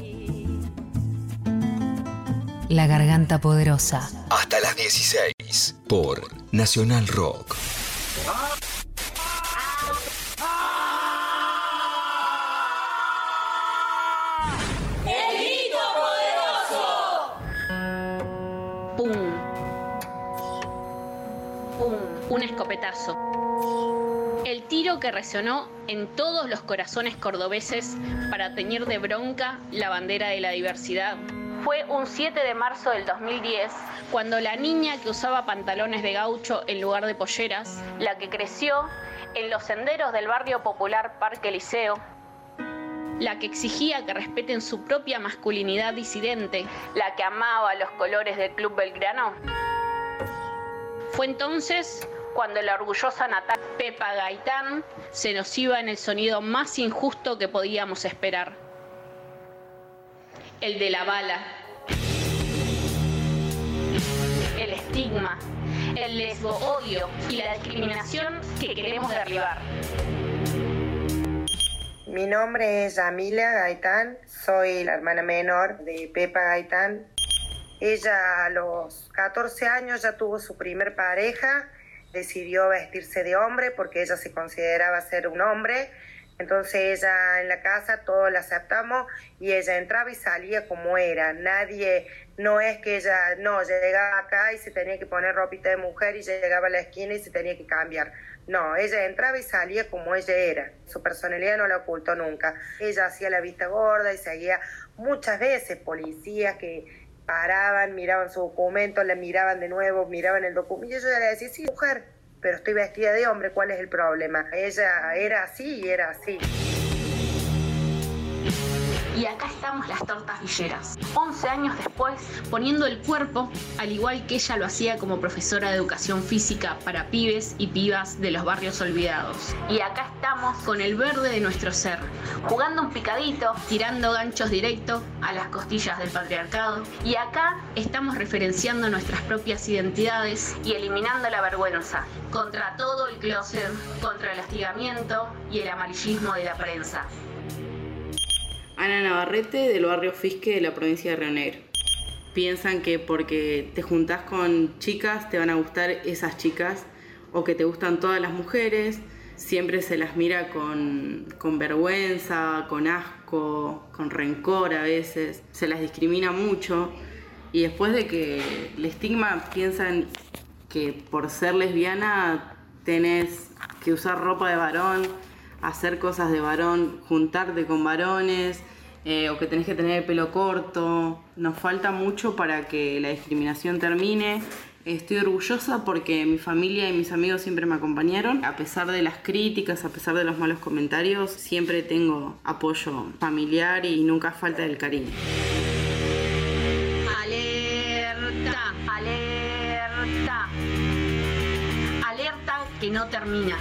B: La garganta poderosa.
A: Hasta las 16 por Nacional Rock.
D: ¡El grito poderoso! ¡Pum! ¡Pum! Un escopetazo. El tiro que resonó en todos los corazones cordobeses para teñir de bronca la bandera de la diversidad fue un 7 de marzo del 2010, cuando la niña que usaba pantalones de gaucho en lugar de polleras, la que creció en los senderos del barrio popular Parque Liceo, la que exigía que respeten su propia masculinidad disidente, la que amaba los colores del Club Belgrano. Fue entonces cuando la orgullosa natal Pepa Gaitán se nos iba en el sonido más injusto que podíamos esperar. El de la bala. El estigma, el lesbo odio y la discriminación que queremos derribar.
N: Mi nombre es Yamila Gaitán, soy la hermana menor de Pepa Gaitán. Ella a los 14 años ya tuvo su primer pareja, decidió vestirse de hombre porque ella se consideraba ser un hombre. Entonces ella en la casa todos la aceptamos y ella entraba y salía como era. Nadie, no es que ella, no, llegaba acá y se tenía que poner ropita de mujer y llegaba a la esquina y se tenía que cambiar. No, ella entraba y salía como ella era. Su personalidad no la ocultó nunca. Ella hacía la vista gorda y seguía muchas veces policías que paraban, miraban su documento, la miraban de nuevo, miraban el documento y ella le decía, sí, mujer, pero estoy vestida de hombre, ¿cuál es el problema? Ella era así y era así.
D: Y acá estamos las tortas villeras. 11 años después, poniendo el cuerpo, al igual que ella lo hacía como profesora de educación física para pibes y pibas de los barrios olvidados. Y acá estamos con el verde de nuestro ser, jugando un picadito, tirando ganchos directo a las costillas del patriarcado. Y acá estamos referenciando nuestras propias identidades y eliminando la vergüenza contra todo el closet, contra el hostigamiento y el amarillismo de la prensa.
O: Ana Navarrete del barrio Fisque de la provincia de Río Negro. Piensan que porque te juntás con chicas te van a gustar esas chicas o que te gustan todas las mujeres. Siempre se las mira con, con vergüenza, con asco, con rencor a veces. Se las discrimina mucho. Y después de que el estigma piensan que por ser lesbiana tenés que usar ropa de varón, hacer cosas de varón, juntarte con varones, eh, o que tenés que tener el pelo corto. Nos falta mucho para que la discriminación termine. Estoy orgullosa porque mi familia y mis amigos siempre me acompañaron. A pesar de las críticas, a pesar de los malos comentarios, siempre tengo apoyo familiar y nunca falta el cariño.
D: Alerta, alerta, alerta que no termina.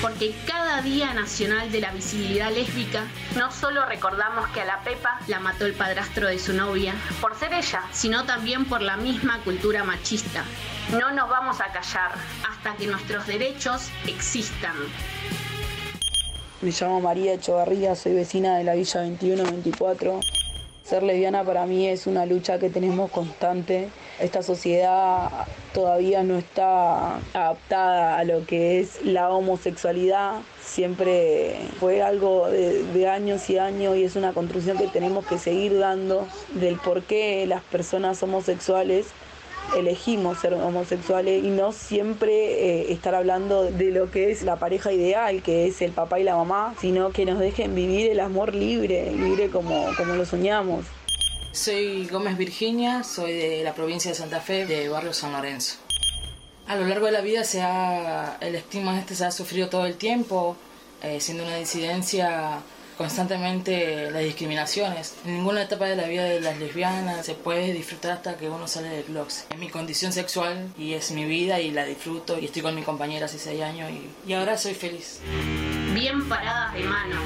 D: Porque cada Día Nacional de la Visibilidad Lésbica no solo recordamos que a la Pepa la mató el padrastro de su novia por ser ella, sino también por la misma cultura machista. No nos vamos a callar hasta que nuestros derechos existan.
P: Me llamo María Echevarría, soy vecina de la Villa 2124. Ser lesbiana para mí es una lucha que tenemos constante. Esta sociedad todavía no está adaptada a lo que es la homosexualidad. Siempre fue algo de, años y años y es una construcción que tenemos que seguir dando del por qué las personas homosexuales elegimos ser homosexuales y no siempre eh, estar hablando de lo que es la pareja ideal, que es el papá y la mamá, sino que nos dejen vivir el amor libre, libre como, como lo soñamos.
Q: Soy Gómez Virginia, soy de la provincia de Santa Fe, de barrio San Lorenzo. A lo largo de la vida se ha, el estigma este se ha sufrido todo el tiempo, eh, siendo una disidencia constantemente las discriminaciones. En ninguna etapa de la vida de las lesbianas se puede disfrutar hasta que uno sale del closet. Es mi condición sexual y es mi vida y la disfruto y estoy con mi compañera hace seis años y, y ahora soy feliz.
D: Bien paradas de mano.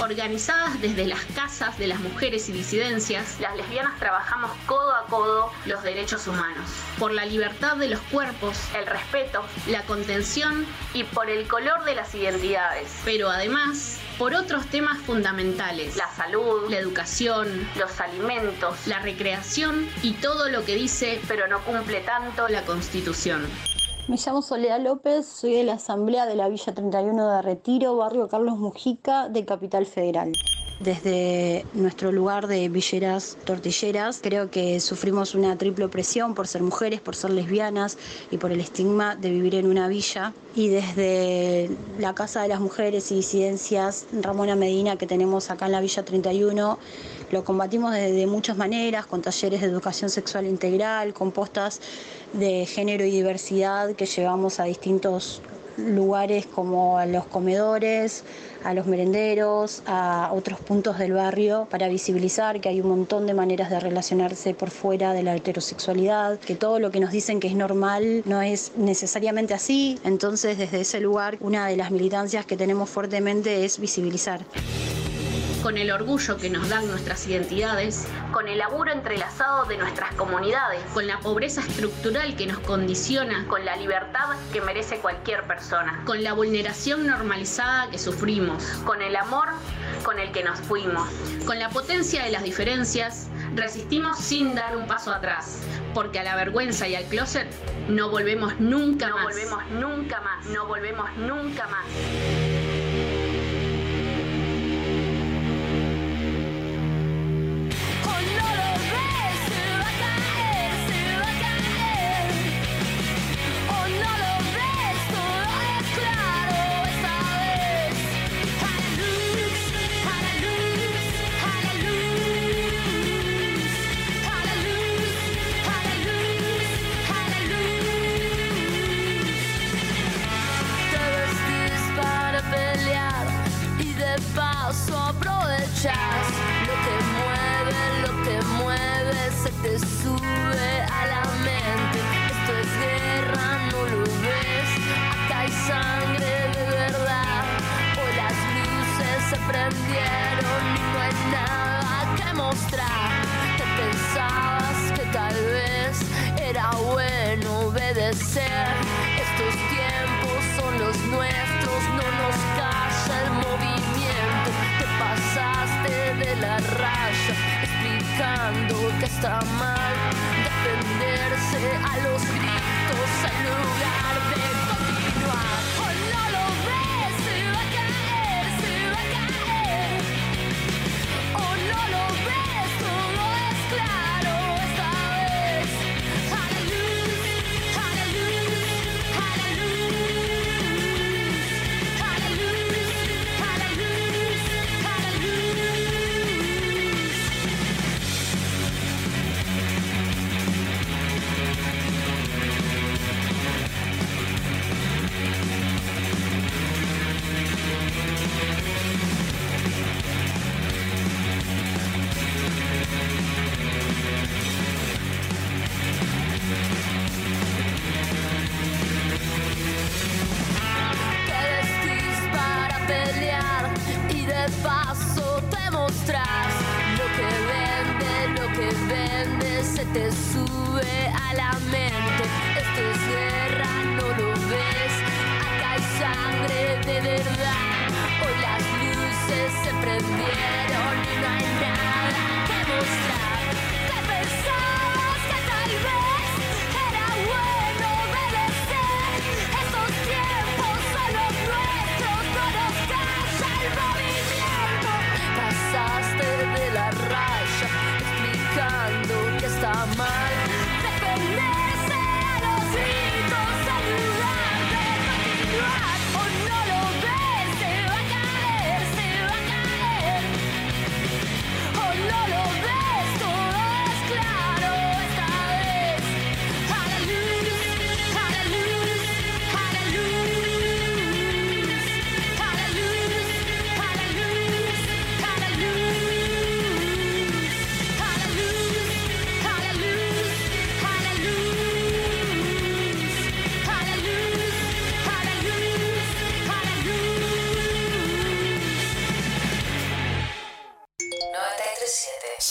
D: Organizadas desde las casas de las mujeres y disidencias, las lesbianas trabajamos codo a codo los derechos humanos, por la libertad de los cuerpos, el respeto, la contención y por el color de las identidades. Pero además, por otros temas fundamentales, la salud, la educación, los alimentos, la recreación y todo lo que dice pero no cumple tanto la Constitución.
R: Me llamo Soledad López, soy de la Asamblea de la Villa 31 de Retiro, barrio Carlos Mujica, de Capital Federal. Desde nuestro lugar de villeras tortilleras, creo que sufrimos una triple opresión por ser mujeres, por ser lesbianas y por el estigma de vivir en una villa. Y desde la Casa de las Mujeres y Disidencias Ramona Medina que tenemos acá en la Villa 31, lo combatimos de, de muchas maneras, con talleres de educación sexual integral, con postas de género y diversidad que llevamos a distintos lugares como a los comedores, a los merenderos, a otros puntos del barrio para visibilizar que hay un montón de maneras de relacionarse por fuera de la heterosexualidad, que todo lo que nos dicen que es normal no es necesariamente así. Entonces, desde ese lugar, una de las militancias que tenemos fuertemente es visibilizar
D: con el orgullo que nos dan nuestras identidades, con el laburo entrelazado de nuestras comunidades, con la pobreza estructural que nos condiciona, con la libertad que merece cualquier persona, con la vulneración normalizada que sufrimos, con el amor con el que nos fuimos, con la potencia de las diferencias, resistimos sin dar un paso atrás, porque a la vergüenza y al closet no volvemos nunca no más. No volvemos nunca más, no volvemos nunca más.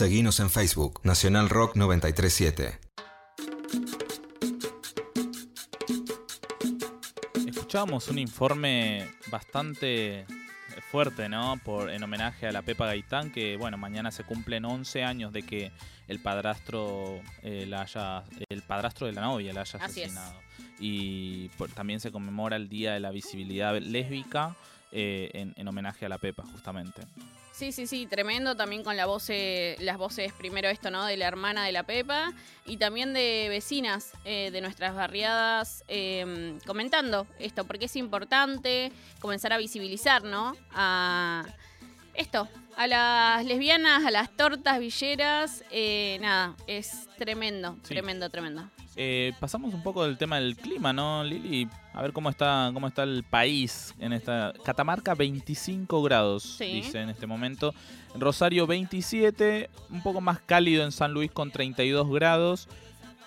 A: Seguinos en Facebook, Nacional Rock 937.
J: Escuchábamos un informe bastante fuerte, ¿no? Por, en homenaje a la Pepa Gaitán, que bueno, mañana se cumplen 11 años de que el padrastro eh, la haya, el padrastro de la novia la haya
D: Así es.
J: asesinado. Y por- también se conmemora el Día de la Visibilidad Lésbica eh, en, en homenaje a la Pepa, justamente.
D: Sí, sí, sí, tremendo también con la voz, eh, las voces, primero esto, ¿no? De la hermana de la Pepa y también de vecinas eh, de nuestras barriadas eh, comentando esto, porque es importante comenzar a visibilizar, ¿no? A esto, a las lesbianas, a las tortas villeras, eh, nada, es tremendo,
J: Sí.
D: tremendo, tremendo.
J: Eh, pasamos un poco del tema del clima, ¿no, Lili? A ver cómo está, cómo está el país en esta. Catamarca 25 grados,
D: Sí.
J: dice en este momento. Rosario 27, un poco más cálido en San Luis con 32 grados.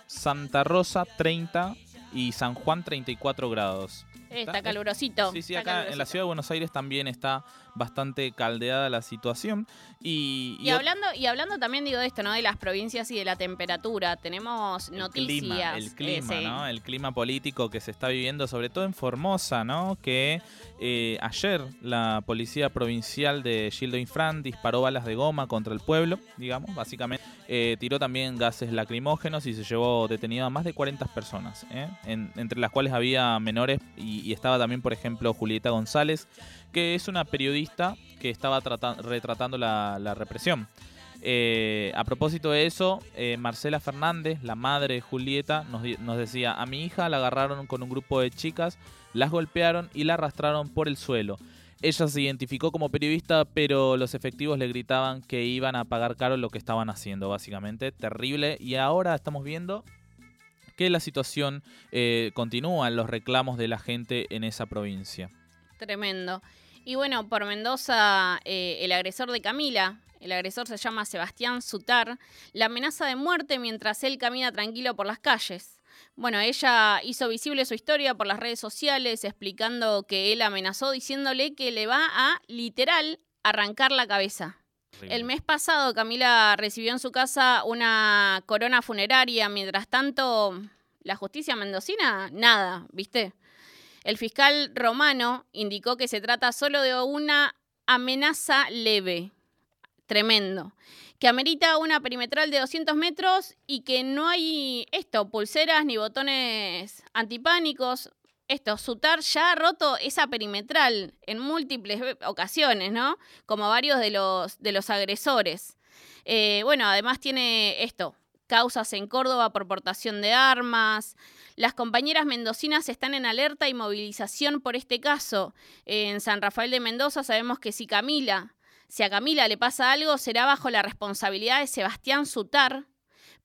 J: Santa Rosa 30 y San Juan 34 grados.
D: Está calurosito.
J: Sí, sí,
D: está
J: acá en la ciudad de Buenos Aires también está bastante caldeada la situación. Y,
D: Y hablando, y hablando también digo de esto, ¿no? De las provincias y de la temperatura, tenemos noticias.
J: clima, el
D: eh,
J: clima. El clima político que se está viviendo, sobre todo en Formosa, ¿no? Que eh, ayer la policía provincial de Gildo Infran disparó balas de goma contra el pueblo, digamos, básicamente. Eh, tiró también gases lacrimógenos y se llevó detenido a más de 40 personas, ¿eh? En- entre las cuales había menores y, y estaba también, por ejemplo, Julieta González, que es una periodista que estaba trata- retratando la, represión. Eh, a propósito de eso, eh, Marcela Fernández, la madre de Julieta, nos, decía, a mi hija la agarraron con un grupo de chicas, las golpearon y la arrastraron por el suelo. Ella se identificó como periodista, pero los efectivos le gritaban que iban a pagar caro lo que estaban haciendo, básicamente. Terrible. Y ahora estamos viendo que la situación eh, continúa los reclamos de la gente en esa provincia.
D: Tremendo. Y bueno, por Mendoza, eh, el agresor de Camila, el agresor se llama Sebastián Sutar, la amenaza de muerte mientras él camina tranquilo por las calles. Bueno, ella hizo visible su historia por las redes sociales, explicando que él amenazó diciéndole que le va a, literal, arrancar la cabeza. El mes pasado Camila recibió en su casa una corona funeraria, mientras tanto la justicia mendocina, nada, ¿viste? El fiscal romano indicó que se trata solo de una amenaza leve, tremendo, que amerita una perimetral de 200 metros y que no hay esto, pulseras ni botones antipánicos. Esto, Sutar ya ha roto esa perimetral en múltiples ocasiones, ¿no? Como varios de los, de los agresores. Eh, bueno, además tiene esto, causas en Córdoba por portación de armas. Las compañeras mendocinas están en alerta y movilización por este caso. En San Rafael de Mendoza sabemos que si Camila si a Camila le pasa algo, será bajo la responsabilidad de Sebastián Sutar,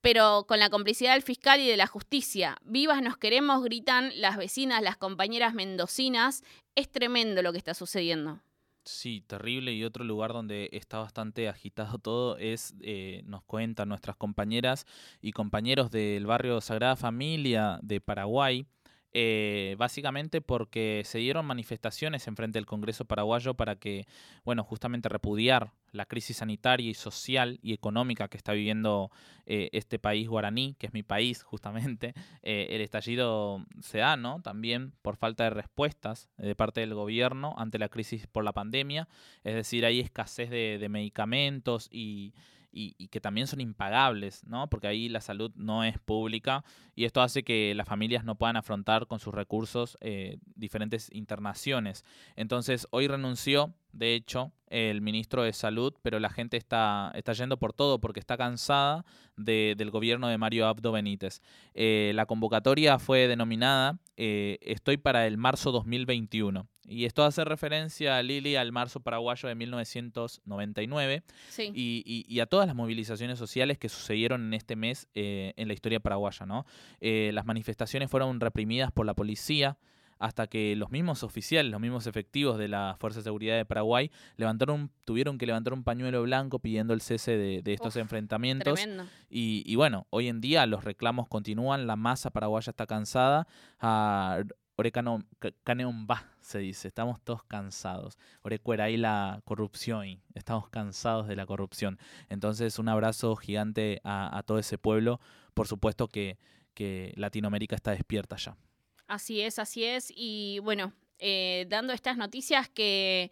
D: pero con la complicidad del fiscal y de la justicia. Vivas nos queremos, gritan las vecinas, las compañeras mendocinas. Es tremendo lo que está sucediendo.
J: Sí, terrible. Y otro lugar donde está bastante agitado todo es, eh, nos cuentan nuestras compañeras y compañeros del barrio Sagrada Familia de Paraguay, eh, básicamente porque se dieron manifestaciones en frente del Congreso paraguayo para que, bueno, justamente repudiar la crisis sanitaria y social y económica que está viviendo eh, este país guaraní, que es mi país justamente. Eh, el estallido se da, ¿no? También por falta de respuestas de parte del gobierno ante la crisis por la pandemia, es decir, hay escasez de medicamentos y y, que también son impagables, ¿no? Porque ahí la salud no es pública y esto hace que las familias no puedan afrontar con sus recursos eh, diferentes internaciones. Entonces, hoy renunció, de hecho, el ministro de Salud, pero la gente está, está yendo por todo porque está cansada del gobierno de Mario Abdo Benítez. Eh, la convocatoria fue denominada eh, Estoy para el marzo 2021. Y esto hace referencia, Lili, al marzo paraguayo de 1999 y, a todas las movilizaciones sociales que sucedieron en este mes eh, en la historia paraguaya. ¿no? Eh, las manifestaciones fueron reprimidas por la policía hasta que los mismos oficiales, los mismos efectivos de la Fuerza de Seguridad de Paraguay levantaron, tuvieron que levantar un pañuelo blanco pidiendo el cese de, estos enfrentamientos. Y, y, bueno, hoy en día los reclamos continúan, la masa paraguaya está cansada. A Orecano va, se dice. Estamos todos cansados. Orecuera, ahí la corrupción. Estamos cansados de la corrupción. Entonces, un abrazo gigante a, todo ese pueblo. Por supuesto que, que Latinoamérica está despierta ya.
D: Así es, así es. Y bueno, eh, dando estas noticias que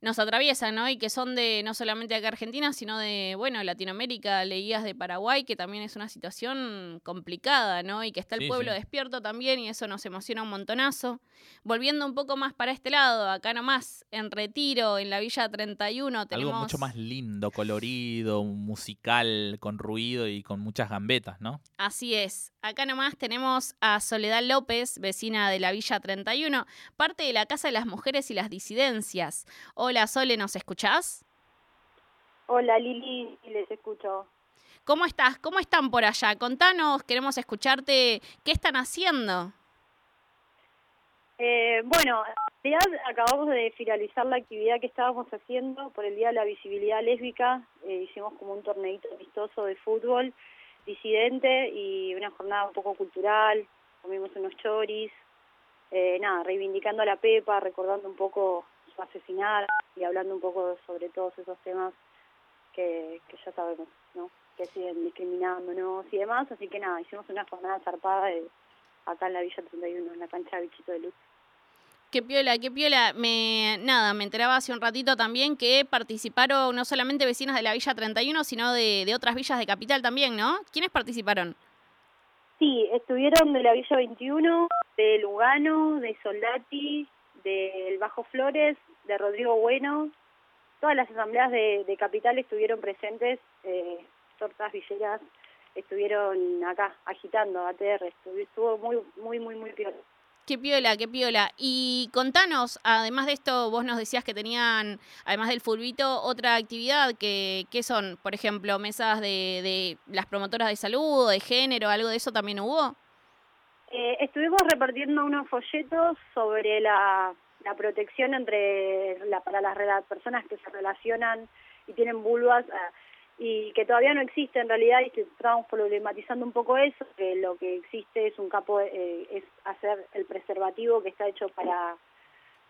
D: nos atraviesan, ¿no? Y que son de no solamente acá Argentina, sino de, bueno, Latinoamérica, leías de Paraguay, que también es una situación complicada, ¿no? Y que está el pueblo despierto también y eso nos emociona un montonazo. Volviendo un poco más para este lado, acá nomás, en Retiro, en la Villa 31, tenemos...
J: Algo mucho más lindo, colorido, musical, con ruido y con muchas gambetas, ¿no?
D: Así es. Acá nomás tenemos a Soledad López, vecina de la Villa 31, parte de la Casa de las Mujeres y las Disidencias. Hola Sole, ¿nos escuchás?
S: Hola Lili, les escucho.
D: ¿Cómo estás? ¿Cómo están por allá? Contanos, queremos escucharte. ¿Qué están haciendo?
S: Eh, bueno, ya acabamos de finalizar la actividad que estábamos haciendo por el Día de la Visibilidad Lésbica. Eh, hicimos como un torneito amistoso de fútbol disidente y una jornada un poco cultural. Comimos unos choris. Eh, nada, reivindicando a la Pepa, recordando un poco su asesinato y hablando un poco sobre todos esos temas que, que ya sabemos, ¿no? Que siguen discriminándonos y demás. Así que nada, hicimos una jornada zarpada de, acá en la Villa 31, en la cancha Bichito de Luz.
D: Qué piola, qué piola. Me, nada, me enteraba hace un ratito también que participaron no solamente vecinas de la Villa 31, sino de, otras villas de Capital también, ¿no? ¿Quiénes participaron?
S: Sí, estuvieron de la Villa 21, de Lugano, de Soldati, del Bajo Flores, de Rodrigo Bueno. Todas las asambleas de, de Capital estuvieron presentes, eh, tortas villeras estuvieron acá agitando ATR, estuvo muy, muy, muy, muy piola.
D: Qué piola, qué piola. Y contanos, además de esto, vos nos decías que tenían, además del fulbito, otra actividad que, que son, por ejemplo, mesas de, de las promotoras de salud, de género, algo de eso también hubo.
S: Eh, estuvimos repartiendo unos folletos sobre la la protección entre la, para las personas que se relacionan y tienen vulvas ah, y que todavía no existe en realidad y que estamos problematizando un poco eso, que lo que existe es un campo, eh, es hacer el preservativo que está hecho para,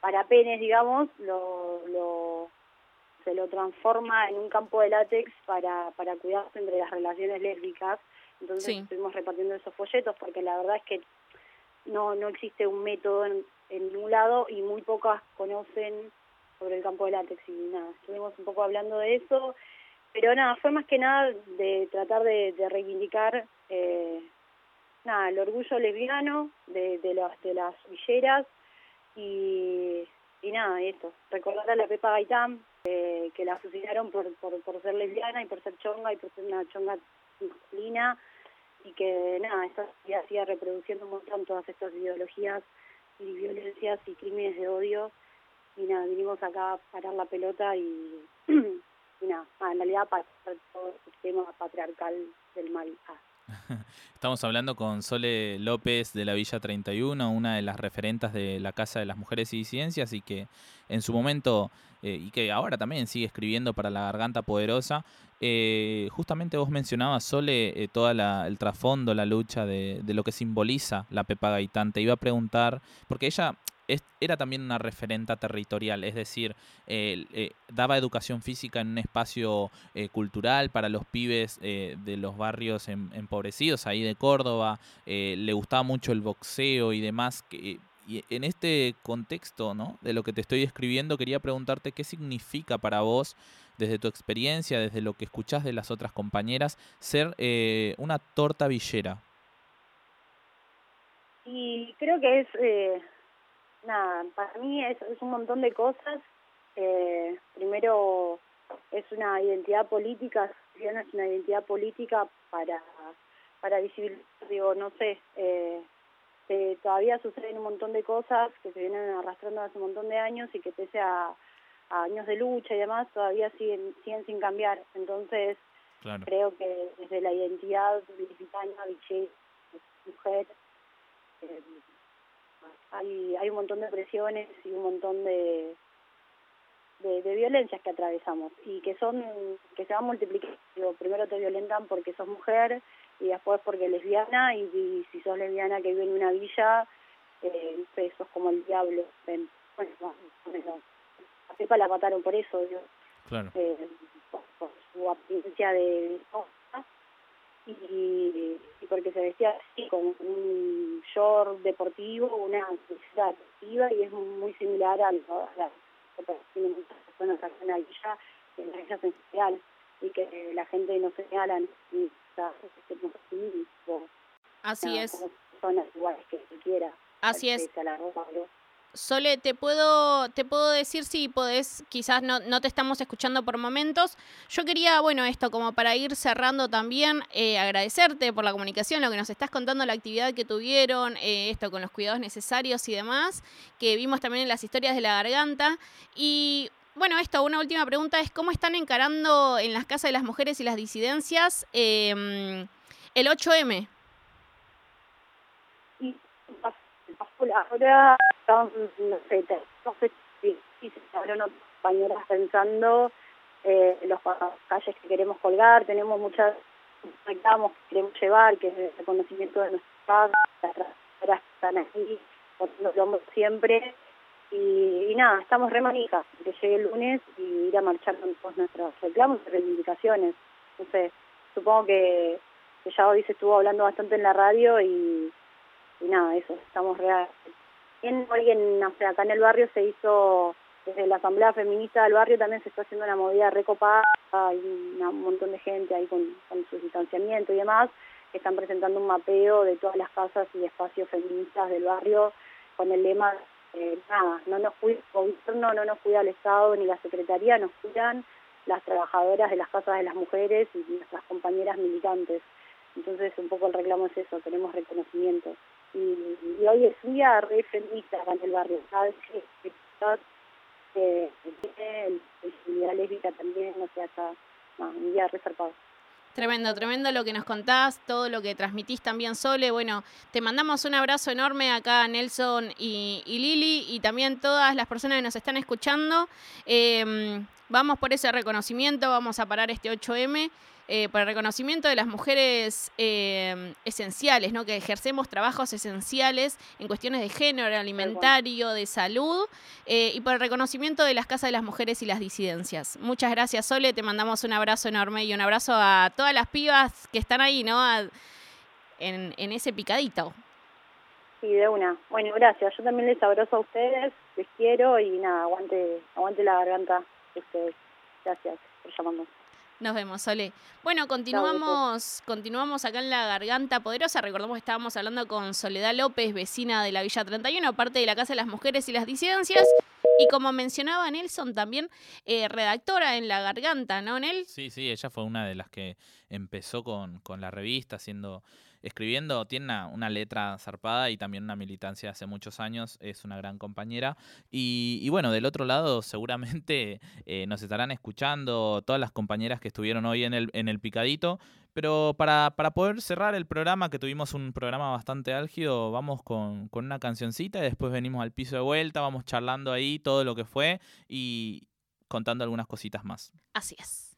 S: para penes, digamos, lo, lo, se lo transforma en un campo de látex para, para cuidarse entre las relaciones lésbicas. Entonces
D: Sí.
S: estuvimos repartiendo esos folletos porque la verdad es que no, no existe un método en, en ningún lado y muy pocas conocen sobre el campo de látex y nada, estuvimos un poco hablando de eso, pero nada, fue más que nada de tratar de, de reivindicar eh, nada, el orgullo lesbiano de, de, las, de las villeras y, y nada, esto, recordar a la Pepa Gaitán, eh, que la asesinaron por, por, ser lesbiana y por ser chonga y por ser una chonga masculina y que nada, esta sociedad sigue reproduciendo un montón todas estas ideologías y violencias y crímenes de odio. Y nada, vinimos acá a parar la pelota y, y nada, en realidad para todo el sistema patriarcal del mal.
J: Estamos hablando con Sole López de la Villa 31, una de las referentas de la Casa de las Mujeres y Disidencias y que en su momento, eh, y que ahora también sigue escribiendo para La Garganta Poderosa, eh, justamente vos mencionabas, Sole, eh, todo el trasfondo, la lucha de, de lo que simboliza la Pepa Gaitán. Te iba a preguntar, porque ella es- era también una referenta territorial, es decir, eh, daba educación física en un espacio cultural para los pibes de los barrios em- empobrecidos ahí de Córdoba, le gustaba mucho el boxeo y demás. Que, y en este contexto ¿no? de lo que te estoy escribiendo, quería preguntarte qué significa para vos, desde tu experiencia, desde lo que escuchás de las otras compañeras, ser eh, una torta villera.
S: Y creo que es, eh, nada, para mí es, un montón de cosas. Eh, primero, es una identidad política, es una identidad política para, para visibilizar, digo, no sé, eh, que todavía suceden un montón de cosas que se vienen arrastrando hace un montón de años y que pese a, a años de lucha y demás, todavía siguen, siguen sin cambiar. Entonces,
J: Claro.
S: creo que desde la identidad lusitana, mujer, eh, hay, hay un montón de presiones y un montón de, de, de violencias que atravesamos y que son que se van multiplicando. Primero te violentan porque sos mujer y después porque es lesbiana y, y si sos lesbiana que vive en una villa, eh, sos como el diablo. Bueno, no, a Pepa la mataron por eso, digo,
J: Claro.
S: eh, por, por su apariencia de y, y porque se vestía así con un short deportivo, una camiseta deportiva y es muy similar a, lo- a la que muchas personas acá en la villa, en la villa y que la gente no señala ni
D: Así es.
S: como personas iguales que cualquiera.
D: Así es.
S: pese a la ropa, ¿no?
D: Sole, te puedo, te puedo decir si podés, quizás no, no te estamos escuchando por momentos. Yo quería, bueno, esto como para ir cerrando también, eh, agradecerte por la comunicación, lo que nos estás contando, la actividad que tuvieron, eh, esto con los cuidados necesarios y demás, que vimos también en las historias de la garganta. Y bueno, esto, una última pregunta es, ¿cómo están encarando en las casas de las mujeres y las disidencias eh, el 8M?
S: Ahora, no sé, si, se habrán otras compañeras pensando eh, los calles que queremos colgar, tenemos muchas reclamos que queremos llevar, que es el reconocimiento de nuestros padres, las que están aquí, poniendo el siempre, y, nada, estamos re manijas, que llegue el lunes y ir a marchar con todos nuestros reclamos y reivindicaciones. Sé, supongo que, que ya hoy se estuvo hablando bastante en la radio y, y nada, eso, estamos real. En, hoy en, o acá en el barrio se hizo, desde la Asamblea Feminista del barrio también se está haciendo una movida recopada, hay un montón de gente ahí con, con su distanciamiento y demás, que están presentando un mapeo de todas las casas y espacios feministas del barrio con el lema, eh, nada, no nos cuida el gobierno, no nos cuida el Estado ni la Secretaría, nos cuidan las trabajadoras de las casas de las mujeres y nuestras compañeras militantes. Entonces un poco el reclamo es eso, tenemos reconocimiento. Y, y hoy es día re feminista en el barrio, ¿sabes? Eh, el- lésbica también, o sea, un día re zarpado.
D: Tremendo, tremendo lo que nos contás, todo lo que transmitís también, Sole. Bueno, te mandamos un abrazo enorme acá, Nelson y, y Lili, y también todas las personas que nos están escuchando. Eh, vamos por ese reconocimiento, vamos a parar este 8M. Eh, por el reconocimiento de las mujeres eh, esenciales, ¿no? que ejercemos trabajos esenciales en cuestiones de género, alimentario, de salud, eh, y por el reconocimiento de las casas de las mujeres y las disidencias. Muchas gracias, Sole, te mandamos un abrazo enorme y un abrazo a todas las pibas que están ahí, ¿no? A- en, en ese picadito.
S: Sí, de una. Bueno, gracias. Yo también les abrazo a ustedes, les quiero y nada, aguante, aguante la garganta de ustedes. Gracias por llamarnos.
D: Nos vemos, Sole. Bueno, continuamos, continuamos acá en la Garganta Poderosa. Recordamos que estábamos hablando con Soledad López, vecina de la Villa 31, parte de la Casa de las Mujeres y las Disidencias. Y como mencionaba Nelson, también eh, redactora en La Garganta, ¿no, Nel?
J: Sí, sí, ella fue una de las que empezó con, con la revista, haciendo, escribiendo, tiene una, letra zarpada y también una militancia hace muchos años, es una gran compañera. Y, y bueno, del otro lado seguramente eh, nos estarán escuchando todas las compañeras que estuvieron hoy en el, en el picadito. Pero para, para poder cerrar el programa, que tuvimos un programa bastante álgido, vamos con, con una cancioncita y después venimos al piso de vuelta, vamos charlando ahí todo lo que fue y contando algunas cositas más.
D: Así es.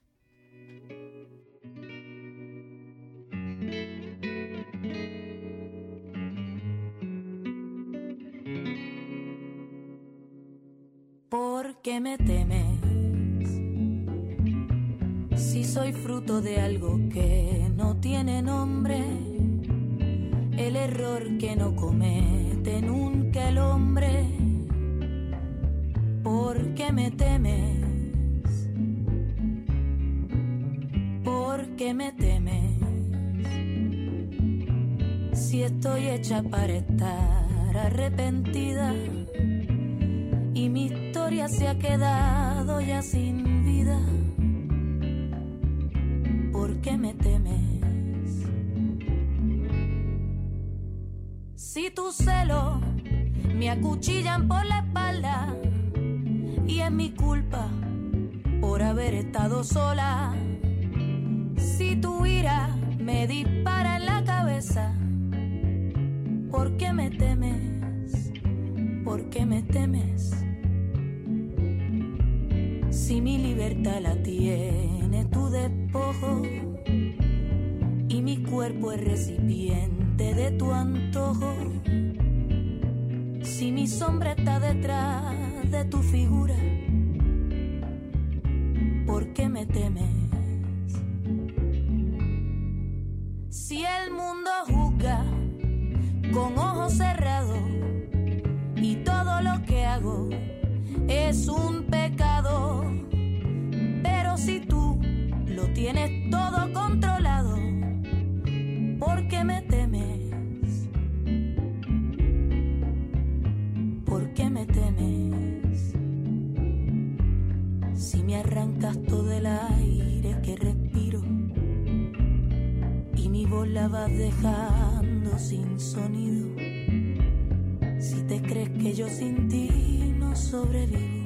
C: ¿Por qué me temes? Si soy fruto de algo que no tiene nombre, el error que no comete nunca el hombre. ¿Por qué me temes? ¿Por qué me temes? Si estoy hecha para estar arrepentida y mi historia se ha quedado ya sin vida. ¿Por qué me temes? Si tus celos me acuchillan por la espalda y es mi culpa por haber estado sola. Si tu ira me dispara en la cabeza, ¿por qué me temes? ¿Por qué me temes? Si mi libertad la tiene tu despojo y mi cuerpo es recipiente de tu antojo, si mi sombra está detrás de tu figura, ¿por qué me temes? Si el mundo juzga con ojos cerrados y todo lo que hago es un pecado. Tienes todo controlado, ¿por qué me temes? ¿Por qué me temes? Si me arrancas todo el aire que respiro y mi voz la vas dejando sin sonido. Si te crees que yo sin ti no sobrevivo,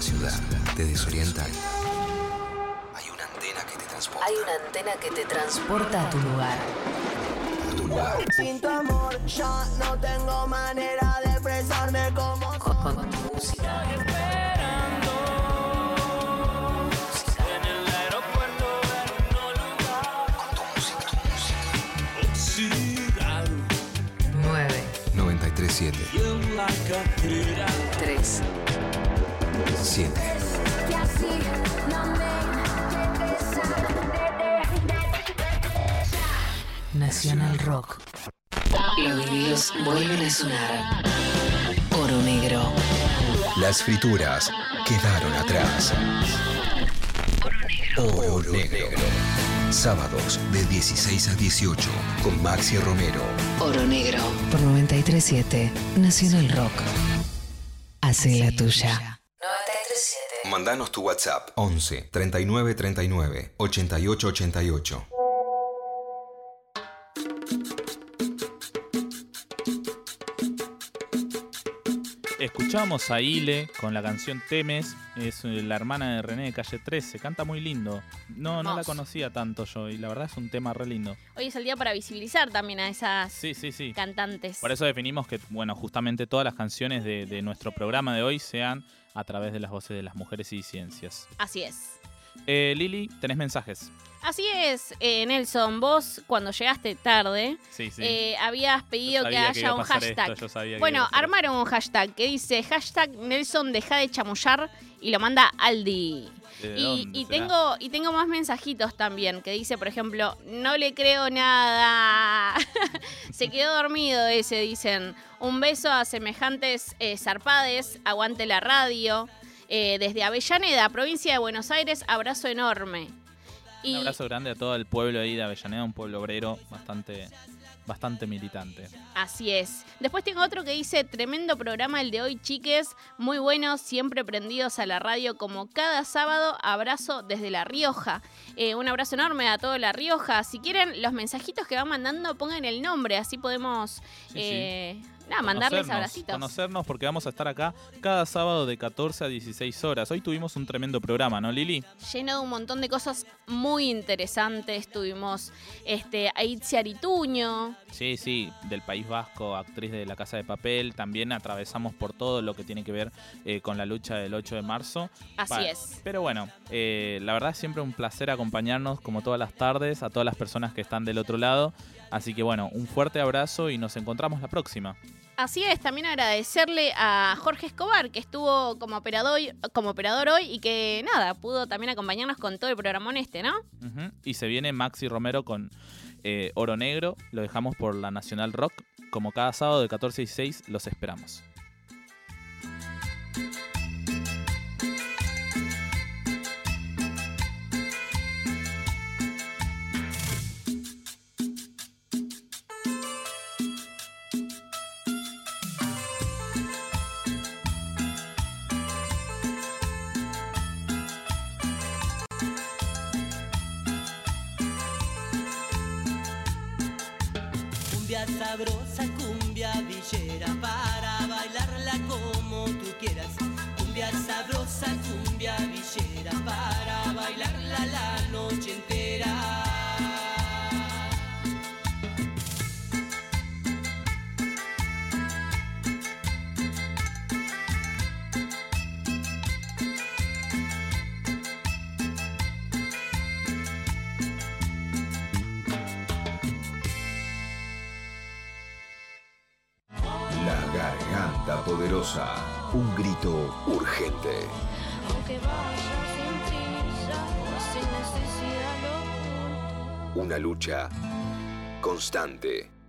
A: ciudad te desorienta. Hay una antena que te transporta.
G: A tu lugar.
A: A tu lugar.
T: Sin tu amor ya no tengo manera de expresarme como
G: con, con tu música.
H: Siete.
A: 7.
H: Nacional Rock. Los vinilos vuelven a sonar. Oro negro.
A: Las frituras quedaron atrás. Oro negro. Sábados de 16 a 18 con Maxi Romero.
H: Oro negro. Por 937 Nacional Rock. Hace la tuya.
A: Mandanos tu WhatsApp 11 39 39 88 88.
J: Escuchamos a Ile con la canción Temes, es eh, la hermana de René de Calle 13, canta muy lindo. No, no la conocía tanto yo y la verdad es un tema re lindo.
D: Hoy es el día para visibilizar también a esas
J: Sí, sí, sí.
D: cantantes.
J: Por eso definimos que, bueno, justamente todas las canciones de, de nuestro programa de hoy sean a través de las voces de las mujeres y ciencias.
D: Así es.
J: Eh, Lili, tenés mensajes.
D: Así es, eh, Nelson, vos cuando llegaste tarde
J: Sí, sí.
D: eh, habías pedido que
J: que
D: haya
J: a
D: un hashtag.
J: esto, que
D: bueno, armaron un hashtag que dice hashtag Nelson deja de chamullar y lo manda Aldi.
J: ¿De
D: Y, y tengo, y tengo más mensajitos también que dice, por ejemplo, no le creo nada. Se quedó dormido ese, dicen. Un beso a semejantes eh, zarpades, aguante la radio. Eh, desde Avellaneda, provincia de Buenos Aires, abrazo enorme.
J: Un abrazo grande a todo el pueblo ahí de Avellaneda, un pueblo obrero bastante, bastante militante.
D: Así es. Después tengo otro que dice, tremendo programa el de hoy, chiques. Muy bueno, siempre prendidos a la radio como cada sábado. Abrazo desde La Rioja. Eh, un abrazo enorme a todo La Rioja. Si quieren, los mensajitos que van mandando, pongan el nombre, así podemos... eh, Nada, mandarles abracitos.
J: Conocernos porque vamos a estar acá cada sábado de 14 a 16 horas. Hoy tuvimos un tremendo programa, ¿no, Lili?
D: Lleno de un montón de cosas muy interesantes. Tuvimos este, a Itzia Arituño.
J: Sí, sí, del País Vasco, actriz de La Casa de Papel. También atravesamos por todo lo que tiene que ver eh, con la lucha del 8 de marzo.
D: Así
J: Pa-
D: es.
J: Pero bueno, eh, la verdad es siempre un placer acompañarnos como todas las tardes a todas las personas que están del otro lado. Así que bueno, un fuerte abrazo y nos encontramos la próxima.
D: Así es, también agradecerle a Jorge Escobar, que estuvo como operador, como operador hoy y que nada, pudo también acompañarnos con todo el programón este, ¿no?
J: Y se viene Maxi Romero con eh, Oro Negro. Lo dejamos por la Nacional Rock. Como cada sábado de 14 y 16 los esperamos.
A: Urgente.
U: Aunque vaya sin prisa, sin necesidad lo.
A: Una lucha constante.